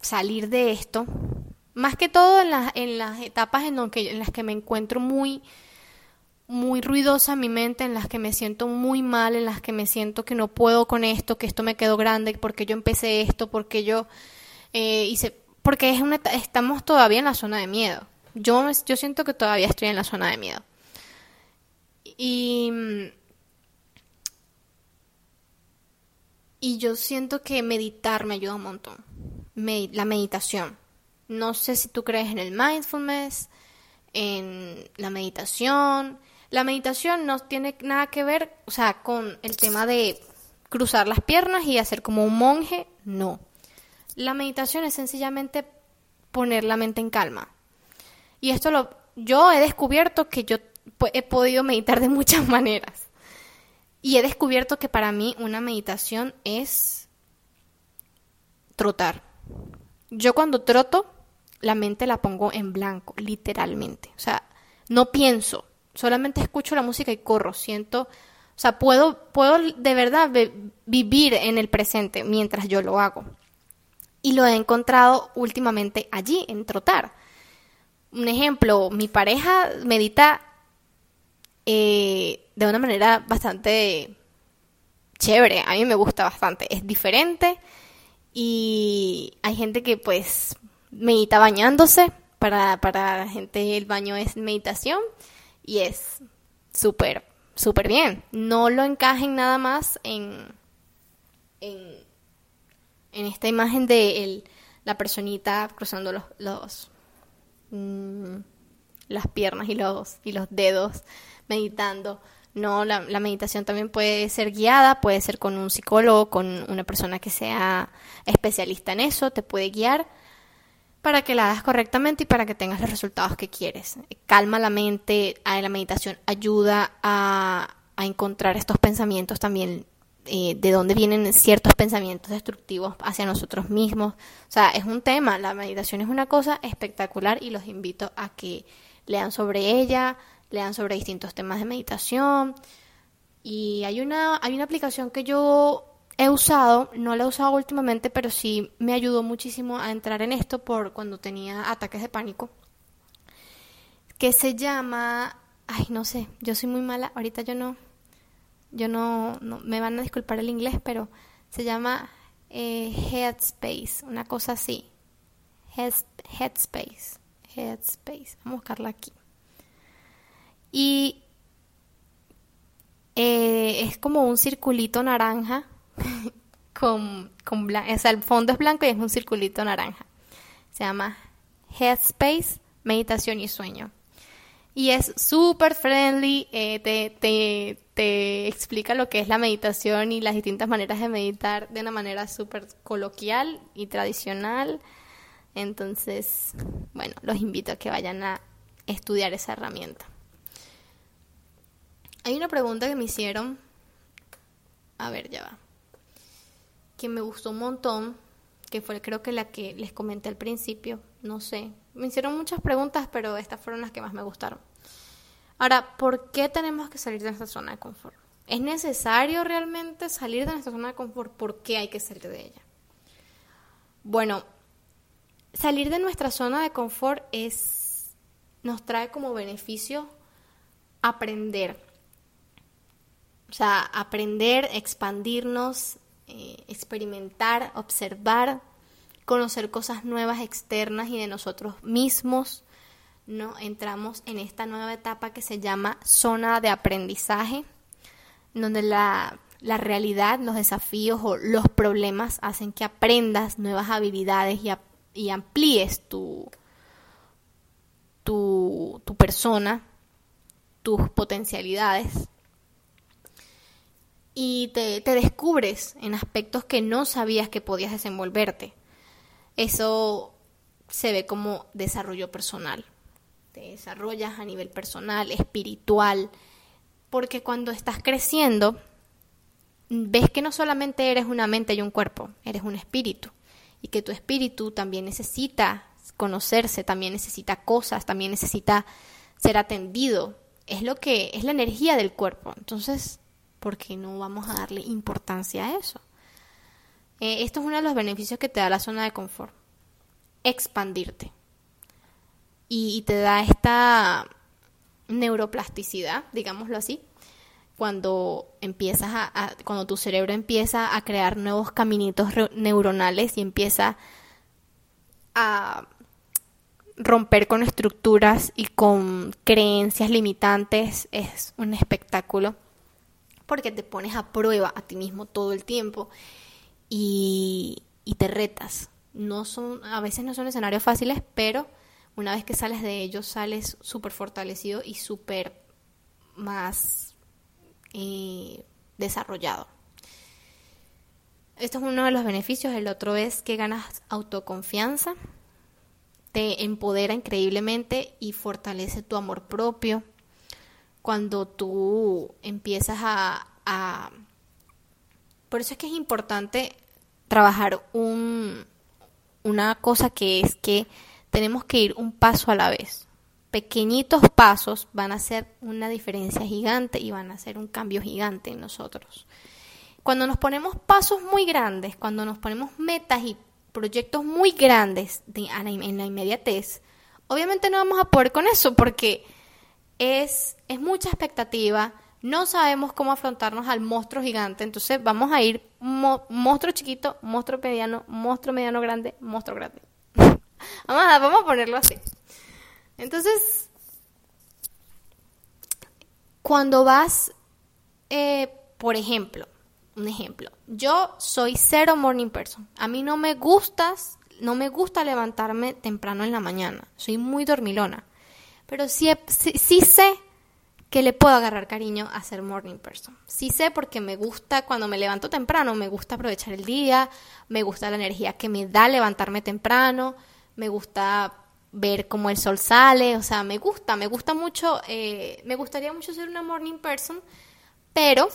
salir de esto, más que todo en, las, en las etapas en, en las que me encuentro muy muy ruidosa mi mente, en las que me siento muy mal, en las que me siento que no puedo con esto, que esto me quedó grande, porque yo empecé esto, porque yo eh, hice, porque es una, estamos todavía en la zona de miedo. Yo, yo siento que todavía estoy en la zona de miedo. Y, y yo siento que meditar me ayuda un montón. la meditación. No sé si tú crees en el mindfulness, en la meditación, la meditación no tiene nada que ver, o sea, con el tema de cruzar las piernas y hacer como un monje, no. La meditación es sencillamente poner la mente en calma. Y esto lo yo he descubierto que yo he podido meditar de muchas maneras. Y he descubierto que para mí una meditación es trotar. Yo cuando troto, la mente la pongo en blanco, literalmente. O sea, no pienso, solamente escucho la música y corro, siento, o sea, puedo, puedo de verdad vivir en el presente mientras yo lo hago. Y lo he encontrado últimamente allí, en trotar. Un ejemplo, mi pareja medita eh, de una manera bastante chévere, a mí me gusta bastante, es diferente y hay gente que pues medita bañándose, para, para la gente el baño es meditación y es súper, súper bien. No lo encajen nada más en, en, esta imagen de la personita cruzando los, los mm, las piernas y los, y los dedos meditando. No, la, la, meditación también puede ser guiada, puede ser con un psicólogo, con una persona que sea especialista en eso, te puede guiar para que la hagas correctamente y para que tengas los resultados que quieres. Calma la mente, la meditación ayuda a, encontrar estos pensamientos también, eh, de dónde vienen ciertos pensamientos destructivos hacia nosotros mismos. O sea, es un tema, la meditación es una cosa espectacular y los invito a que lean sobre ella, lean sobre distintos temas de meditación. Y hay una, hay una aplicación que yo he usado, no la he usado últimamente, pero sí me ayudó muchísimo a entrar en esto por cuando tenía ataques de pánico, que se llama, ay, no sé, yo soy muy mala, ahorita yo no, yo no, me van a disculpar el inglés, pero se llama eh, Headspace, una cosa así, Headspace, Headspace, vamos a buscarla aquí. Y eh, es como un circulito naranja con, con blanco, o sea, el fondo es blanco y es un circulito naranja. Se llama Headspace, Meditación y Sueño. Y es súper friendly, eh, te, te, te, explica lo que es la meditación y las distintas maneras de meditar de una manera súper coloquial y tradicional. Entonces, bueno, los invito a que vayan a estudiar esa herramienta. Hay una pregunta que me hicieron. A ver, ya va que me gustó un montón, que fue creo que la que les comenté al principio, no sé. Me hicieron muchas preguntas, pero estas fueron las que más me gustaron. Ahora, ¿por qué tenemos que salir de nuestra zona de confort? ¿Es necesario realmente salir de nuestra zona de confort? ¿Por qué hay que salir de ella? Bueno, salir de nuestra zona de confort es nos trae como beneficio aprender. O sea, aprender, expandirnos, eh, experimentar, observar, conocer cosas nuevas externas y de nosotros mismos, ¿no? Entramos en esta nueva etapa que se llama zona de aprendizaje, donde la, realidad, los desafíos o los problemas hacen que aprendas nuevas habilidades y, amplíes tu, tu persona, tus potencialidades y te, descubres en aspectos que no sabías que podías desenvolverte. Eso se ve como desarrollo personal. Te desarrollas a nivel personal, espiritual, porque cuando estás creciendo, ves que no solamente eres una mente y un cuerpo, eres un espíritu, y que tu espíritu también necesita conocerse, también necesita cosas, también necesita ser atendido, es lo que es la energía del cuerpo. Entonces, ¿por qué no vamos a darle importancia a eso? Eh, esto es uno de los beneficios que te da la zona de confort. Expandirte. Y, te da esta neuroplasticidad, digámoslo así, cuando empiezas a, cuando tu cerebro empieza a crear nuevos caminitos neuronales y empieza a romper con estructuras y con creencias limitantes es un espectáculo porque te pones a prueba a ti mismo todo el tiempo y, te retas. No son, a veces no son escenarios fáciles, pero una vez que sales de ellos sales súper fortalecido y súper más eh, desarrollado. Esto es uno de los beneficios. El otro es que ganas autoconfianza te empodera increíblemente y fortalece tu amor propio. Cuando tú empiezas a, Por eso es que es importante trabajar un, una cosa que es que tenemos que ir un paso a la vez. Pequeñitos pasos van a hacer una diferencia gigante y van a hacer un cambio gigante en nosotros. Cuando nos ponemos pasos muy grandes, cuando nos ponemos metas y proyectos muy grandes en la inmediatez, obviamente no vamos a poder con eso porque es, es mucha expectativa, no sabemos cómo afrontarnos al monstruo gigante, entonces vamos a ir monstruo chiquito, monstruo mediano, monstruo mediano grande, monstruo grande. vamos, a, vamos a ponerlo así. Entonces, cuando vas, eh, por ejemplo, un ejemplo, yo soy cero morning person. A mí no me gustas, no me gusta levantarme temprano en la mañana. Soy muy dormilona. Pero sí, sí, sé que le puedo agarrar cariño a ser morning person. Sí sé porque me gusta cuando me levanto temprano, me gusta aprovechar el día, me gusta la energía que me da levantarme temprano, me gusta ver cómo el sol sale, o sea, me gusta, me gusta mucho, eh, me gustaría mucho ser una morning person, pero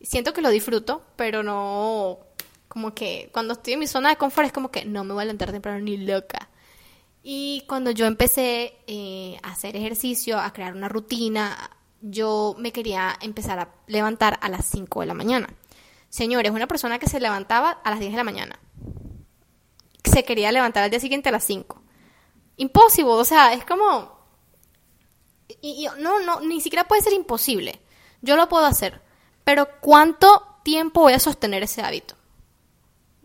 siento que lo disfruto, pero no, como que cuando estoy en mi zona de confort es como que no me voy a levantar temprano ni loca. Y cuando yo empecé eh, a hacer ejercicio, a crear una rutina, yo me quería empezar a levantar a las 5 de la mañana. Señores, una persona que se levantaba a las 10 de la mañana. Se quería levantar al día siguiente a las 5. Imposible, o sea, es como... Y, y, no, no, ni siquiera puede ser imposible. Yo lo puedo hacer. Pero ¿cuánto tiempo voy a sostener ese hábito?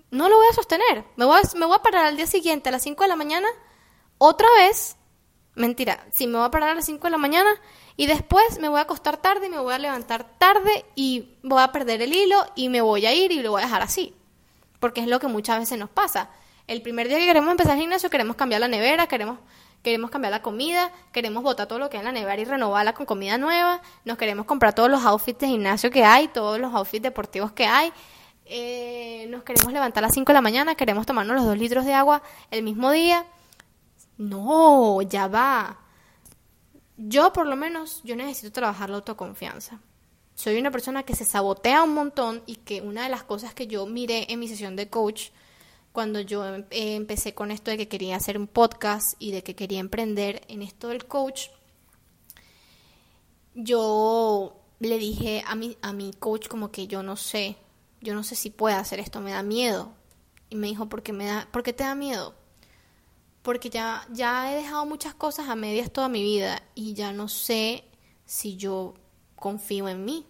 No lo voy a sostener. Me voy a, me voy a parar al día siguiente a las 5 de la mañana, otra vez. Mentira, sí, me voy a parar a las 5 de la mañana y después me voy a acostar tarde y me voy a levantar tarde y voy a perder el hilo y me voy a ir y lo voy a dejar así. Porque es lo que muchas veces nos pasa. El primer día que queremos empezar el gimnasio queremos cambiar la nevera, queremos queremos cambiar la comida, queremos botar todo lo que hay en la nevera y renovarla con comida nueva, nos queremos comprar todos los outfits de gimnasio que hay, todos los outfits deportivos que hay, eh, nos queremos levantar a las 5 de la mañana, queremos tomarnos los 2 litros de agua el mismo día. No, ya va. Yo por lo menos, yo necesito trabajar la autoconfianza. Soy una persona que se sabotea un montón y que una de las cosas que yo miré en mi sesión de coach cuando yo em, eh, empecé con esto de que quería hacer un podcast y de que quería emprender en esto del coach, yo le dije a mi, a mi coach como que yo no sé, yo no sé si puedo hacer esto, me da miedo. Y me dijo, ¿por qué, me da, ¿por qué te da miedo? Porque ya, ya he dejado muchas cosas a medias toda mi vida y ya no sé si yo confío en mí.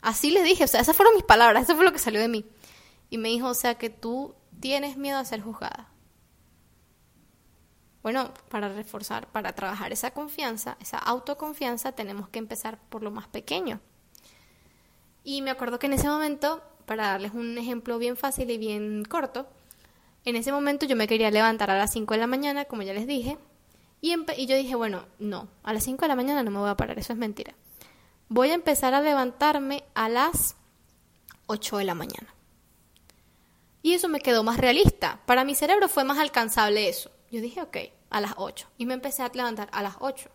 Así le dije, o sea, esas fueron mis palabras, eso fue lo que salió de mí. Y me dijo, o sea, que tú tienes miedo a ser juzgada. Bueno, para reforzar, para trabajar esa confianza, esa autoconfianza, tenemos que empezar por lo más pequeño. Y me acuerdo que en ese momento, para darles un ejemplo bien fácil y bien corto, en ese momento yo me quería levantar a las 5 de la mañana, como ya les dije, y, y yo dije, bueno, no, a las 5 de la mañana no me voy a parar, eso es mentira. Voy a empezar a levantarme a las 8 de la mañana. Y eso me quedó más realista. Para mi cerebro fue más alcanzable eso. Yo dije, ok, a las 8. Y me empecé a levantar a las 8.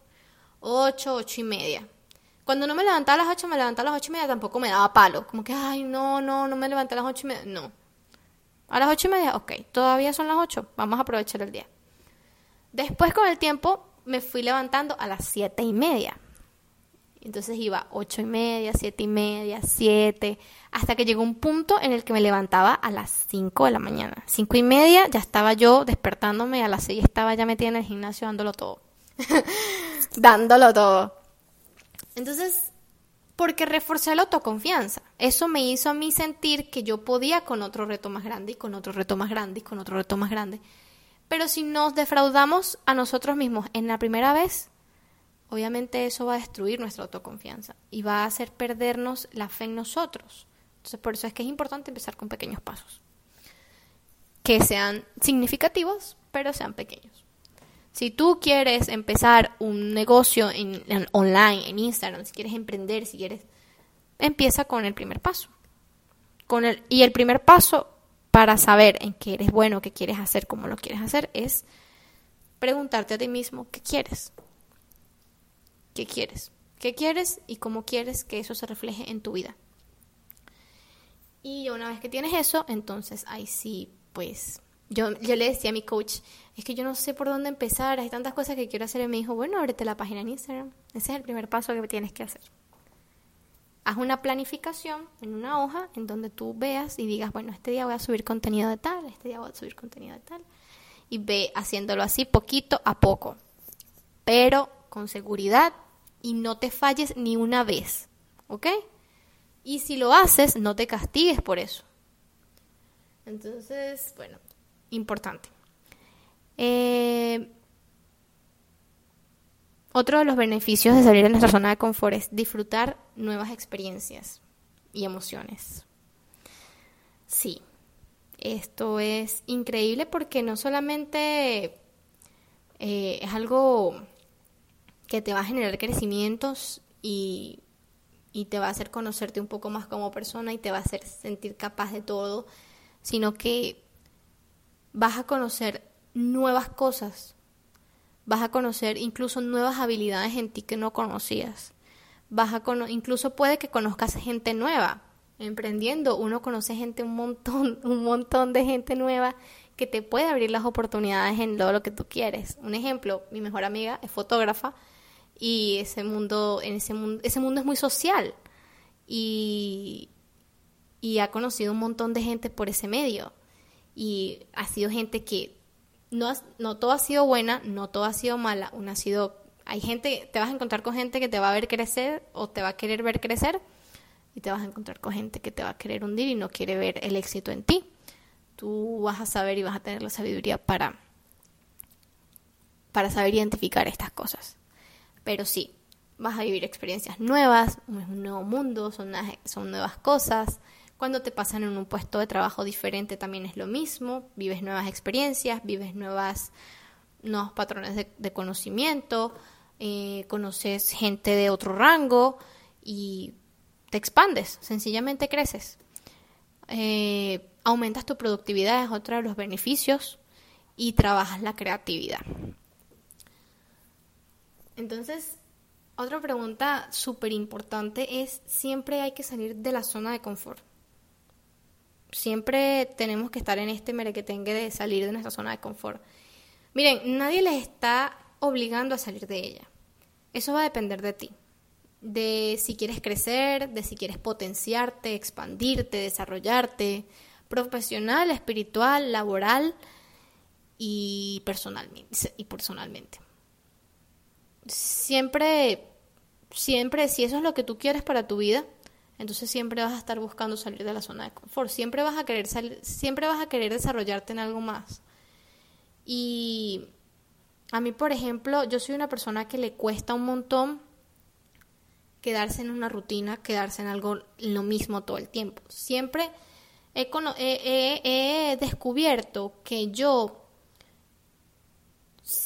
8, 8 y media. Cuando no me levantaba a las 8, me levantaba a las 8 y media, tampoco me daba palo. Como que, ay, no, no, no me levanté a las 8 y media. No. A las 8 y media, ok, todavía son las 8. Vamos a aprovechar el día. Después con el tiempo, me fui levantando a las siete y media. Entonces iba ocho y media, siete y media, siete, hasta que llegó un punto en el que me levantaba a las cinco de la mañana. Cinco y media ya estaba yo despertándome, a las seis estaba ya metida en el gimnasio dándolo todo. dándolo todo. Entonces, porque reforcé la autoconfianza. Eso me hizo a mí sentir que yo podía con otro reto más grande y con otro reto más grande y con otro reto más grande. Pero si nos defraudamos a nosotros mismos en la primera vez, obviamente eso va a destruir nuestra autoconfianza y va a hacer perdernos la fe en nosotros. Entonces, por eso es que es importante empezar con pequeños pasos. Que sean significativos, pero sean pequeños. Si tú quieres empezar un negocio en, online, en Instagram, si quieres emprender, si quieres, empieza con el primer paso. Con el, y el primer paso para saber en qué eres bueno, qué quieres hacer, cómo lo quieres hacer, es preguntarte a ti mismo qué quieres. ¿Qué quieres? ¿Qué quieres y cómo quieres que eso se refleje en tu vida? Y una vez que tienes eso, entonces ahí sí, pues yo, yo le decía a mi coach, es que yo no sé por dónde empezar, hay tantas cosas que quiero hacer. Y me dijo, bueno, ábrete la página en Instagram. Ese es el primer paso que tienes que hacer haz una planificación en una hoja en donde tú veas y digas, bueno, este día voy a subir contenido de tal, este día voy a subir contenido de tal. Y ve haciéndolo así poquito a poco, pero con seguridad y no te falles ni una vez, ¿ok? Y si lo haces, no te castigues por eso. Entonces, bueno, importante. Eh, otro de los beneficios de salir de nuestra zona de confort es disfrutar nuevas experiencias y emociones. Sí, esto es increíble porque no solamente eh, es algo que te va a generar crecimientos y, y te va a hacer conocerte un poco más como persona y te va a hacer sentir capaz de todo, sino que vas a conocer nuevas cosas vas a conocer incluso nuevas habilidades en ti que no conocías. Vas a incluso puede que conozcas gente nueva. Emprendiendo, uno conoce gente un montón, un montón de gente nueva que te puede abrir las oportunidades en todo lo que tú quieres. Un ejemplo, mi mejor amiga es fotógrafa y ese mundo, en ese mundo, ese mundo es muy social y, y ha conocido un montón de gente por ese medio y ha sido gente que no, no todo ha sido buena, no todo ha sido mala, una ha sido, hay gente, te vas a encontrar con gente que te va a ver crecer o te va a querer ver crecer y te vas a encontrar con gente que te va a querer hundir y no quiere ver el éxito en ti. Tú vas a saber y vas a tener la sabiduría para, para saber identificar estas cosas. Pero sí, vas a vivir experiencias nuevas, es un nuevo mundo, son, son nuevas cosas, cuando te pasan en un puesto de trabajo diferente también es lo mismo, vives nuevas experiencias, vives nuevas, nuevos patrones de, conocimiento, eh, conoces gente de otro rango y te expandes, sencillamente creces. Eh, aumentas tu productividad, es otro de los beneficios, y trabajas la creatividad. Entonces, otra pregunta súper importante es, siempre hay que salir de la zona de confort siempre tenemos que estar en este merequetengue de salir de nuestra zona de confort. Miren, nadie les está obligando a salir de ella. Eso va a depender de ti. De si quieres crecer, de si quieres potenciarte, expandirte, desarrollarte, profesional, espiritual, laboral y personalmente. Y personalmente. Siempre, siempre, si eso es lo que tú quieres para tu vida, entonces siempre vas a estar buscando salir de la zona de confort, siempre vas a querer salir, siempre vas a querer desarrollarte en algo más. Y a mí, por ejemplo, yo soy una persona que le cuesta un montón quedarse en una rutina, quedarse en algo lo mismo todo el tiempo. Siempre he, descubierto que yo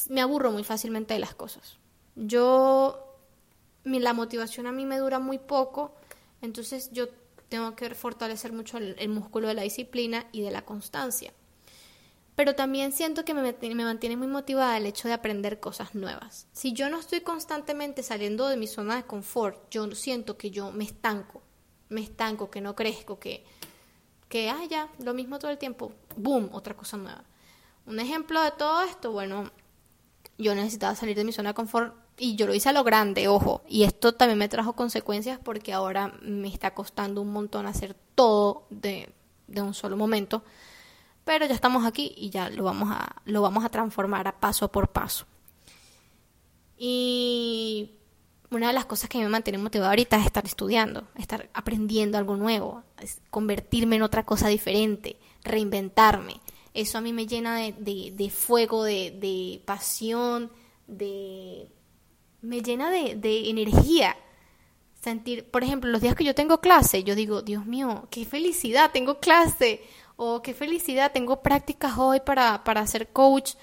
me aburro muy fácilmente de las cosas. Yo, la motivación a mí me dura muy poco entonces yo tengo que fortalecer mucho el, músculo de la disciplina y de la constancia. Pero también siento que me, me mantiene muy motivada el hecho de aprender cosas nuevas. Si yo no estoy constantemente saliendo de mi zona de confort, yo siento que yo me estanco, me estanco, que no crezco, que, que ah, ya, lo mismo todo el tiempo, boom, otra cosa nueva. Un ejemplo de todo esto, bueno, yo necesitaba salir de mi zona de confort y yo lo hice a lo grande, ojo. Y esto también me trajo consecuencias porque ahora me está costando un montón hacer todo de, de un solo momento. Pero ya estamos aquí y ya lo vamos a, lo vamos a transformar a paso por paso. Y una de las cosas que me mantiene motivada ahorita es estar estudiando, estar aprendiendo algo nuevo, convertirme en otra cosa diferente, reinventarme. Eso a mí me llena de, fuego, de, pasión, de... me llena de, energía. Sentir, por ejemplo, los días que yo tengo clase, yo digo, Dios mío, qué felicidad, tengo clase, o qué felicidad, tengo prácticas hoy para, para ser coach,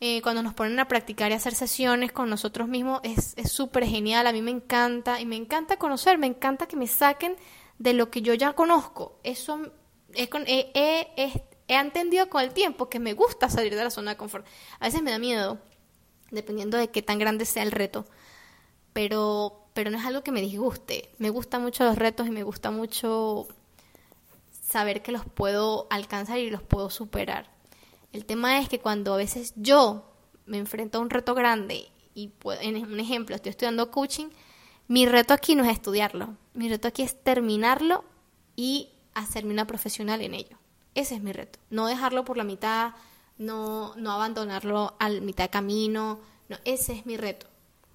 eh, cuando nos ponen a practicar y hacer sesiones con nosotros mismos, es súper genial, a mí me encanta y me encanta conocer, me encanta que me saquen de lo que yo ya conozco. Eso he, entendido con el tiempo que me gusta salir de la zona de confort. A veces me da miedo, dependiendo de qué tan grande sea el reto, pero, pero no es algo que me disguste. Me gustan mucho los retos y me gusta mucho saber que los puedo alcanzar y los puedo superar. El tema es que cuando a veces yo me enfrento a un reto grande y en un ejemplo estoy estudiando coaching, mi reto aquí no es estudiarlo, mi reto aquí es terminarlo y hacerme una profesional en ello. Ese es mi reto, no dejarlo por la mitad, no, no abandonarlo al mitad de camino, no, ese es mi reto.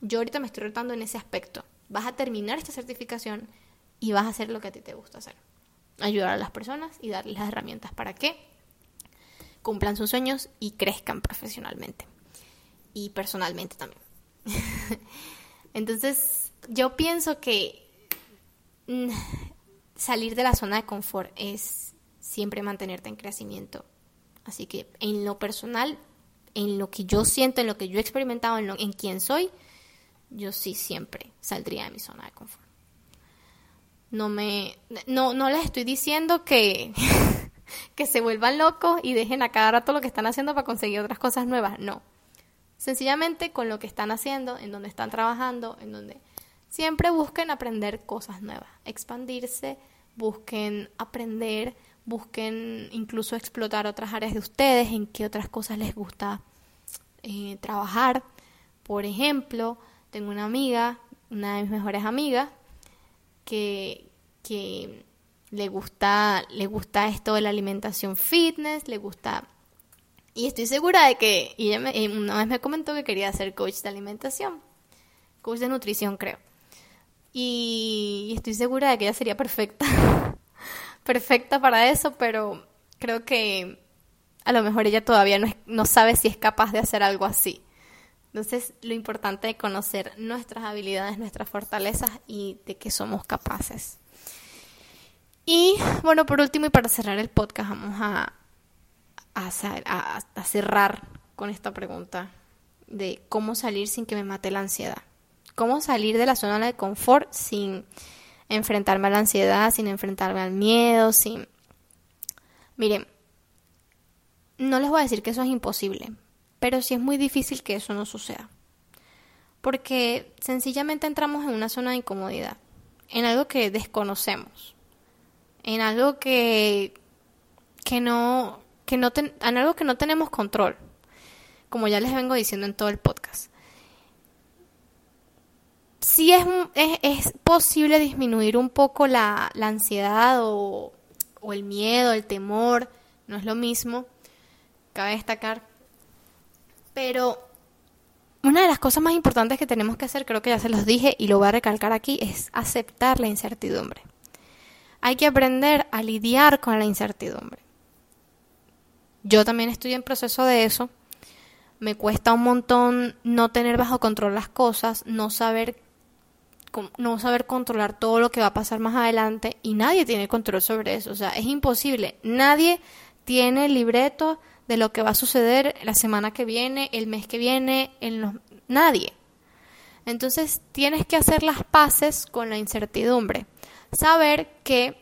Yo ahorita me estoy retando en ese aspecto. Vas a terminar esta certificación y vas a hacer lo que a ti te gusta hacer. Ayudar a las personas y darles las herramientas para qué cumplan sus sueños y crezcan profesionalmente y personalmente también. Entonces, yo pienso que mm, salir de la zona de confort es siempre mantenerte en crecimiento. Así que en lo personal, en lo que yo siento, en lo que yo he experimentado, en, en quién soy, yo sí siempre saldría de mi zona de confort. No me no no les estoy diciendo que que se vuelvan locos y dejen a cada rato lo que están haciendo para conseguir otras cosas nuevas. No. Sencillamente con lo que están haciendo, en donde están trabajando, en donde siempre busquen aprender cosas nuevas, expandirse, busquen aprender, busquen incluso explotar otras áreas de ustedes, en qué otras cosas les gusta eh, trabajar. Por ejemplo, tengo una amiga, una de mis mejores amigas, que, que le gusta, le gusta esto de la alimentación fitness, le gusta... Y estoy segura de que, y ella me, una vez me comentó que quería ser coach de alimentación, coach de nutrición creo. Y, estoy segura de que ella sería perfecta, perfecta para eso, pero creo que a lo mejor ella todavía no, no sabe si es capaz de hacer algo así. Entonces, lo importante es conocer nuestras habilidades, nuestras fortalezas y de qué somos capaces. Y bueno, por último y para cerrar el podcast, vamos a, a, cerrar con esta pregunta de cómo salir sin que me mate la ansiedad. Cómo salir de la zona de confort sin enfrentarme a la ansiedad, sin enfrentarme al miedo, sin... Miren, no les voy a decir que eso es imposible, pero sí es muy difícil que eso no suceda. Porque sencillamente entramos en una zona de incomodidad, en algo que desconocemos en algo que, que no, que no en algo que no tenemos control, como ya les vengo diciendo en todo el podcast. Sí es, es, es posible disminuir un poco la, la ansiedad o, o el miedo, el temor, no es lo mismo, cabe destacar. Pero una de las cosas más importantes que tenemos que hacer, creo que ya se los dije y lo voy a recalcar aquí, es aceptar la incertidumbre. Hay que aprender a lidiar con la incertidumbre. Yo también estoy en proceso de eso. Me cuesta un montón no tener bajo control las cosas, no saber no saber controlar todo lo que va a pasar más adelante y nadie tiene control sobre eso, o sea, es imposible. Nadie tiene libreto de lo que va a suceder la semana que viene, el mes que viene, en los... nadie. Entonces tienes que hacer las paces con la incertidumbre saber que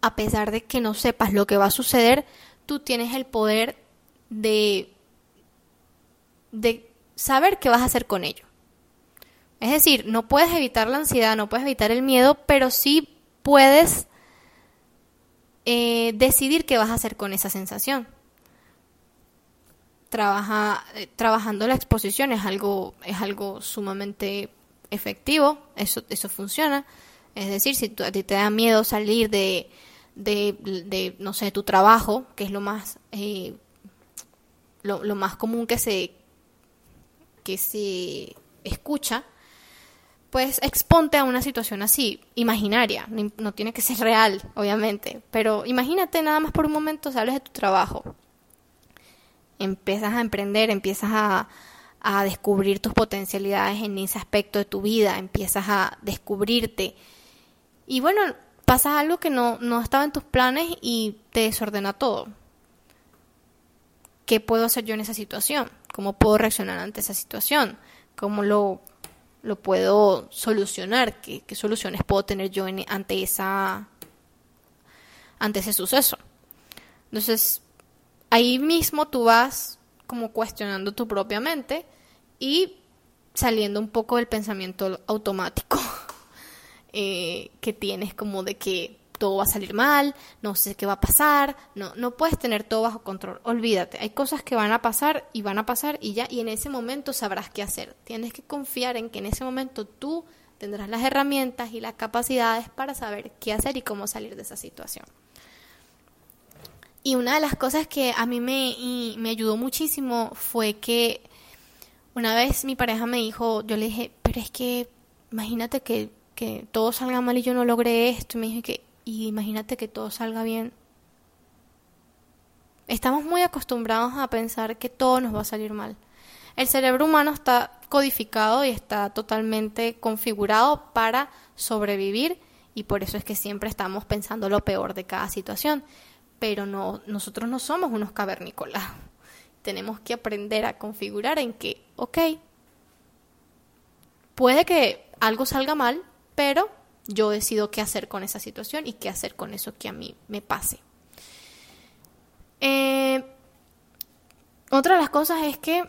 a pesar de que no sepas lo que va a suceder, tú tienes el poder de, de saber qué vas a hacer con ello. Es decir, no puedes evitar la ansiedad, no puedes evitar el miedo, pero sí puedes eh, decidir qué vas a hacer con esa sensación. trabaja, eh, trabajando la exposición es algo, es algo sumamente efectivo, eso, eso funciona. Es decir, si a ti te da miedo salir de, de, no sé, tu trabajo, que es lo más, eh, lo, lo, más común que se, que se escucha, pues exponte a una situación así, imaginaria, no tiene que ser real, obviamente, pero imagínate nada más por un momento, sales de tu trabajo, empiezas a emprender, empiezas a, a descubrir tus potencialidades en ese aspecto de tu vida, empiezas a descubrirte. Y bueno, pasa algo que no, no estaba en tus planes y te desordena todo. ¿Qué puedo hacer yo en esa situación? ¿Cómo puedo reaccionar ante esa situación? ¿Cómo lo, lo puedo solucionar? ¿Qué, ¿Qué, soluciones puedo tener yo ante, esa, ante ese suceso? Entonces, ahí mismo tú vas como cuestionando tu propia mente y saliendo un poco del pensamiento automático eh, que tienes como de que todo va a salir mal, no sé qué va a pasar, no, no puedes tener todo bajo control, olvídate, hay cosas que van a pasar y van a pasar y ya, y en ese momento sabrás qué hacer, tienes que confiar en que en ese momento tú tendrás las herramientas y las capacidades para saber qué hacer y cómo salir de esa situación. Y una de las cosas que a mí me, me ayudó muchísimo fue que una vez mi pareja me dijo, yo le dije, pero es que imagínate que, que todo salga mal y yo no logré esto. Y me dije que, y imagínate que todo salga bien. Estamos muy acostumbrados a pensar que todo nos va a salir mal. El cerebro humano está codificado y está totalmente configurado para sobrevivir y por eso es que siempre estamos pensando lo peor de cada situación pero no, nosotros no somos unos cavernícolas. Tenemos que aprender a configurar en que, ok, puede que algo salga mal, pero yo decido qué hacer con esa situación y qué hacer con eso que a mí me pase. Eh, otra de las cosas es que,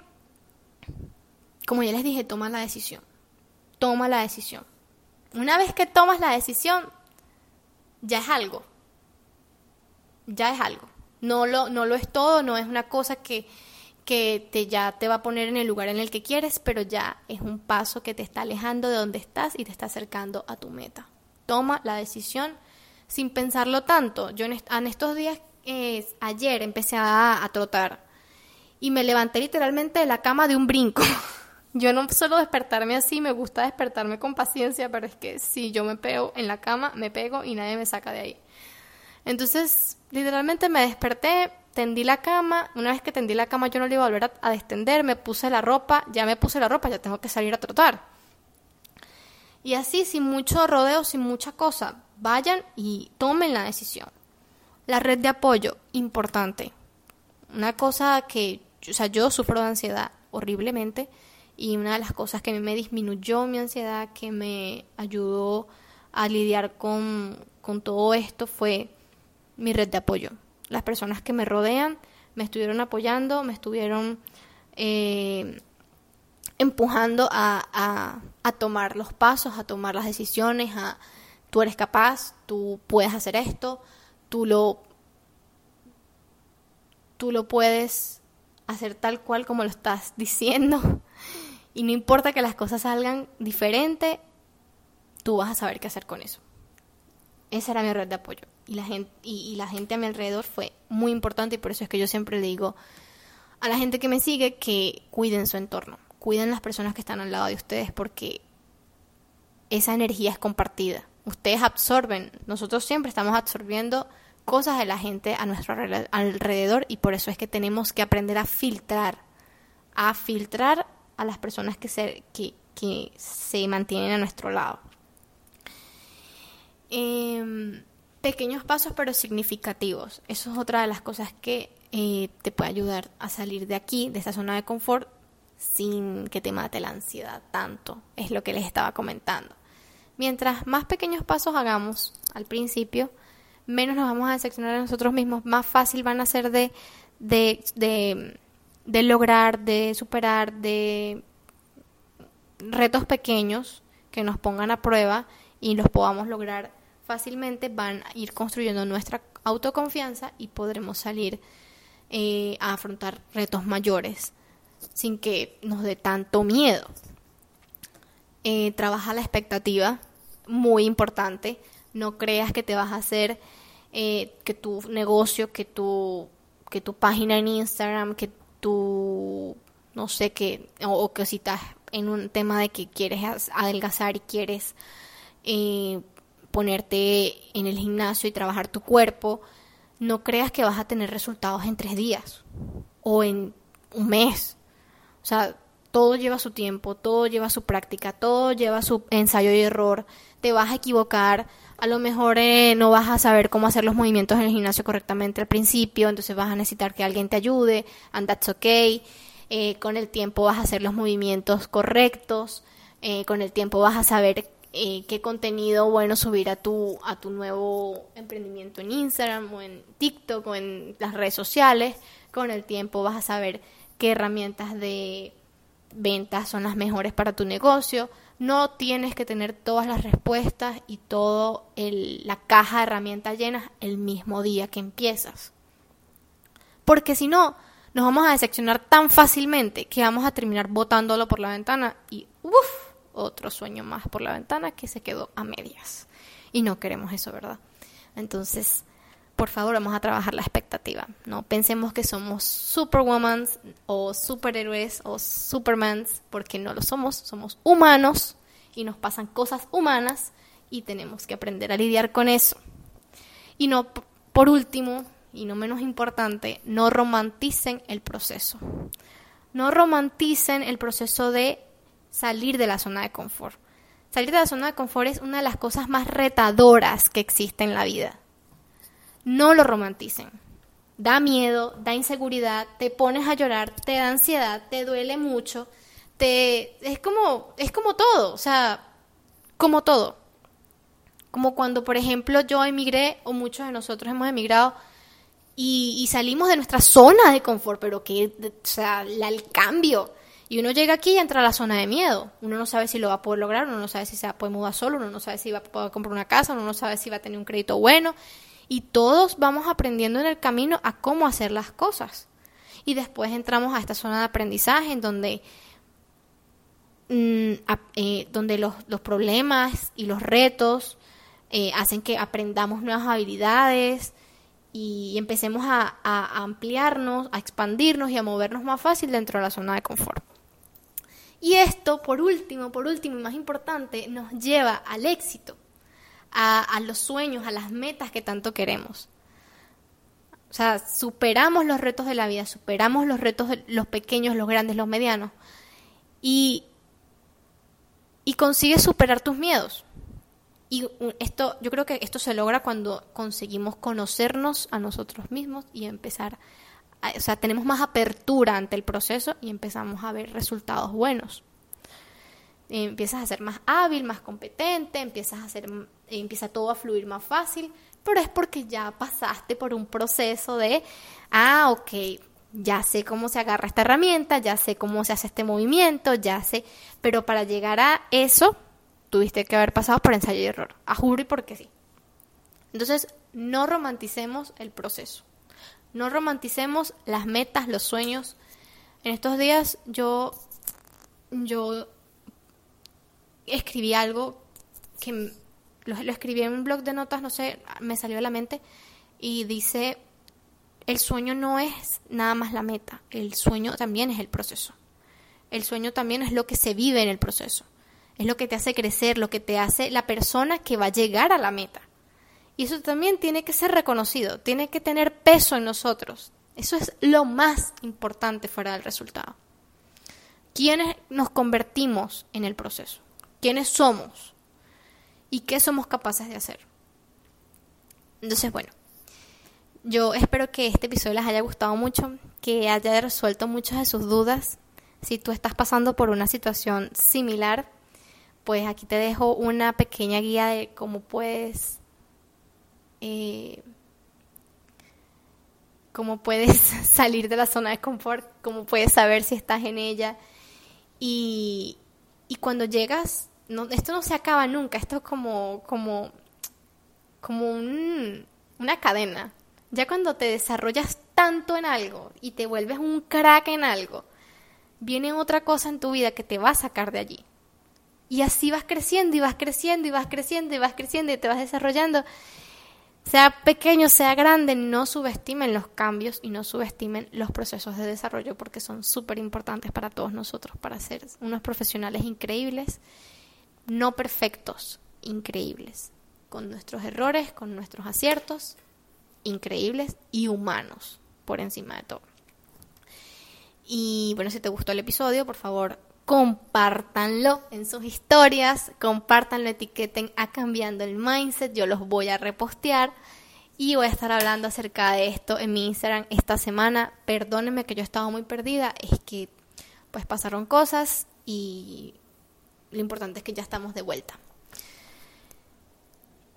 como ya les dije, toma la decisión. Toma la decisión. Una vez que tomas la decisión, ya es algo ya es algo. No lo, no lo es todo, no es una cosa que, que te, ya te va a poner en el lugar en el que quieres, pero ya es un paso que te está alejando de donde estás y te está acercando a tu meta. Toma la decisión sin pensarlo tanto. Yo en, estos días, eh, ayer empecé a, a trotar y me levanté literalmente de la cama de un brinco. Yo no suelo despertarme así, me gusta despertarme con paciencia, pero es que si yo me pego en la cama, me pego y nadie me saca de ahí. Entonces, literalmente me desperté, tendí la cama, una vez que tendí la cama yo no le iba a volver a, a destender, me puse la ropa, ya me puse la ropa, ya tengo que salir a trotar. Y así, sin mucho rodeo, sin mucha cosa, vayan y tomen la decisión. La red de apoyo, importante. Una cosa que, o sea, yo sufro de ansiedad horriblemente y una de las cosas que me disminuyó mi ansiedad, que me ayudó a lidiar con, con todo esto fue mi red de apoyo. Las personas que me rodean me estuvieron apoyando, me estuvieron eh, empujando a, a, tomar los pasos, a tomar las decisiones, a tú eres capaz, tú puedes hacer esto, tú lo, tú lo puedes hacer tal cual como lo estás diciendo. Y no importa que las cosas salgan diferente, tú vas a saber qué hacer con eso. Esa era mi red de apoyo y la gente y, la gente a mi alrededor fue muy importante y por eso es que yo siempre le digo a la gente que me sigue que cuiden su entorno, cuiden las personas que están al lado de ustedes porque esa energía es compartida. Ustedes absorben, nosotros siempre estamos absorbiendo cosas de la gente a nuestro alrededor y por eso es que tenemos que aprender a filtrar, a filtrar a las personas que se, que, que se mantienen a nuestro lado. Eh, pequeños pasos pero significativos. Eso es otra de las cosas que eh, te puede ayudar a salir de aquí, de esta zona de confort, sin que te mate la ansiedad tanto. Es lo que les estaba comentando. Mientras más pequeños pasos hagamos al principio, menos nos vamos a decepcionar a nosotros mismos, más fácil van a ser de, de, de, de lograr, de superar, de retos pequeños que nos pongan a prueba y los podamos lograr fácilmente van a ir construyendo nuestra autoconfianza y podremos salir eh, a afrontar retos mayores sin que nos dé tanto miedo. Eh, trabaja la expectativa, muy importante. No creas que te vas a hacer eh, que tu negocio, que tu, que tu página en Instagram, que tu, no sé, que, o, que si estás en un tema de que quieres adelgazar y quieres ponerte en el gimnasio y trabajar tu cuerpo, no creas que vas a tener resultados en tres días o en un mes. O sea, todo lleva su tiempo, todo lleva su práctica, todo lleva su ensayo y error. Te vas a equivocar, a lo mejor eh, no vas a saber cómo hacer los movimientos en el gimnasio correctamente al principio, entonces vas a necesitar que alguien te ayude, and that's okay. Eh, con el tiempo vas a hacer los movimientos correctos, eh, con el tiempo vas a saber qué contenido bueno subir a tu, a tu nuevo emprendimiento en Instagram o en TikTok o en las redes sociales, con el tiempo vas a saber qué herramientas de ventas son las mejores para tu negocio. No tienes que tener todas las respuestas y toda la caja de herramientas llenas el mismo día que empiezas. Porque si no, nos vamos a decepcionar tan fácilmente que vamos a terminar botándolo por la ventana y uff, otro sueño más por la ventana que se quedó a medias. Y no queremos eso, ¿verdad? Entonces, por favor, vamos a trabajar la expectativa. No pensemos que somos superwoman o superhéroes o supermans, porque no lo somos, somos humanos y nos pasan cosas humanas y tenemos que aprender a lidiar con eso. Y no, por último, y no menos importante, no romanticen el proceso. No romanticen el proceso de salir de la zona de confort. Salir de la zona de confort es una de las cosas más retadoras que existe en la vida no lo romanticen. Da miedo, da inseguridad, te pones a llorar, te da ansiedad, te duele mucho, te es como es como todo, o sea, como todo. Como cuando, por ejemplo, yo emigré o muchos de nosotros hemos emigrado y, salimos de nuestra zona de confort, pero que, o sea, el cambio. Y uno llega aquí y entra a la zona de miedo. Uno no sabe si lo va a poder lograr, uno no sabe si se va a poder mudar solo, uno no sabe si va a poder comprar una casa, uno no sabe si va a tener un crédito bueno y todos vamos aprendiendo en el camino a cómo hacer las cosas. Y después entramos a esta zona de aprendizaje en donde, mm, eh, donde los, problemas y los retos eh, hacen que aprendamos nuevas habilidades y empecemos a, a ampliarnos, a expandirnos y a movernos más fácil dentro de la zona de confort. Y esto, por último, por último y más importante, nos lleva al éxito a, los sueños, a las metas que tanto queremos. O sea, superamos los retos de la vida, superamos los retos, de los pequeños, los grandes, los medianos. Y, y consigues superar tus miedos. Y esto, yo creo que esto se logra cuando conseguimos conocernos a nosotros mismos y empezar, o sea, tenemos más apertura ante el proceso y empezamos a ver resultados buenos empiezas a ser más hábil, más competente, empiezas a hacer, empieza todo a fluir más fácil, pero es porque ya pasaste por un proceso de, ah, ok, ya sé cómo se agarra esta herramienta, ya sé cómo se hace este movimiento, ya sé, pero para llegar a eso tuviste que haber pasado por ensayo y error, a juro y porque sí. Entonces, no romanticemos el proceso, no romanticemos las metas, los sueños. En estos días yo, yo escribí algo que lo, escribí en un blog de notas, no sé, me salió a la mente y dice, el sueño no es nada más la meta, el sueño también es el proceso. El sueño también es lo que se vive en el proceso. Es lo que te hace crecer, lo que te hace la persona que va a llegar a la meta. Y eso también tiene que ser reconocido, tiene que tener peso en nosotros. Eso es lo más importante fuera del resultado. ¿Quiénes nos convertimos en el proceso? quiénes somos y qué somos capaces de hacer. Entonces, bueno, yo espero que este episodio les haya gustado mucho, que haya resuelto muchas de sus dudas. Si tú estás pasando por una situación similar, pues aquí te dejo una pequeña guía de cómo puedes... Eh, cómo puedes salir de la zona de confort, cómo puedes saber si estás en ella. Y, y cuando llegas esto no se acaba nunca, esto es como, como, como una cadena. Ya cuando te desarrollas tanto en algo y te vuelves un crack en algo, viene otra cosa en tu vida que te va a sacar de allí. Y así vas creciendo y vas creciendo y vas creciendo y vas creciendo y te vas desarrollando. Sea pequeño, sea grande, no subestimen los cambios y no subestimen los procesos de desarrollo porque son súper importantes para todos nosotros, para ser unos profesionales increíbles, no perfectos, increíbles, con nuestros errores, con nuestros aciertos, increíbles y humanos por encima de todo. Y bueno, si te gustó el episodio, por favor, compártanlo en sus historias, compártanlo, etiqueten a Cambiando el Mindset, yo los voy a repostear y voy a estar hablando acerca de esto en mi Instagram esta semana. Perdónenme que yo estaba muy perdida, es que pues pasaron cosas y lo importante es que ya estamos de vuelta.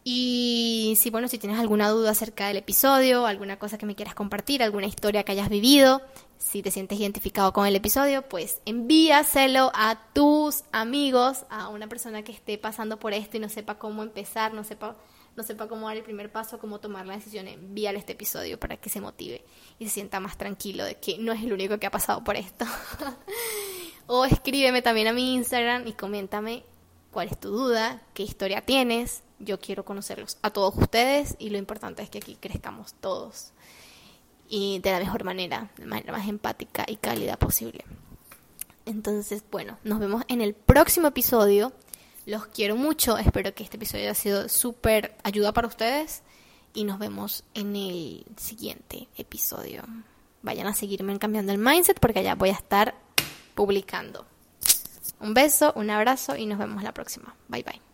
Y si bueno, si tienes alguna duda acerca del episodio, alguna cosa que me quieras compartir, alguna historia que hayas vivido, si te sientes identificado con el episodio, pues envíaselo a tus amigos, a una persona que esté pasando por esto y no sepa cómo empezar, no sepa, no sepa cómo dar el primer paso, cómo tomar la decisión. Envíale este episodio para que se motive y se sienta más tranquilo de que no es el único que ha pasado por esto. o escríbeme también a mi Instagram y coméntame cuál es tu duda, qué historia tienes yo quiero conocerlos a todos ustedes y lo importante es que aquí crezcamos todos y de la mejor manera, de manera más empática y cálida posible. Entonces, bueno, nos vemos en el próximo episodio. Los quiero mucho, espero que este episodio haya sido súper ayuda para ustedes y nos vemos en el siguiente episodio. Vayan a seguirme en Cambiando el Mindset porque allá voy a estar publicando. Un beso, un abrazo y nos vemos la próxima. Bye bye.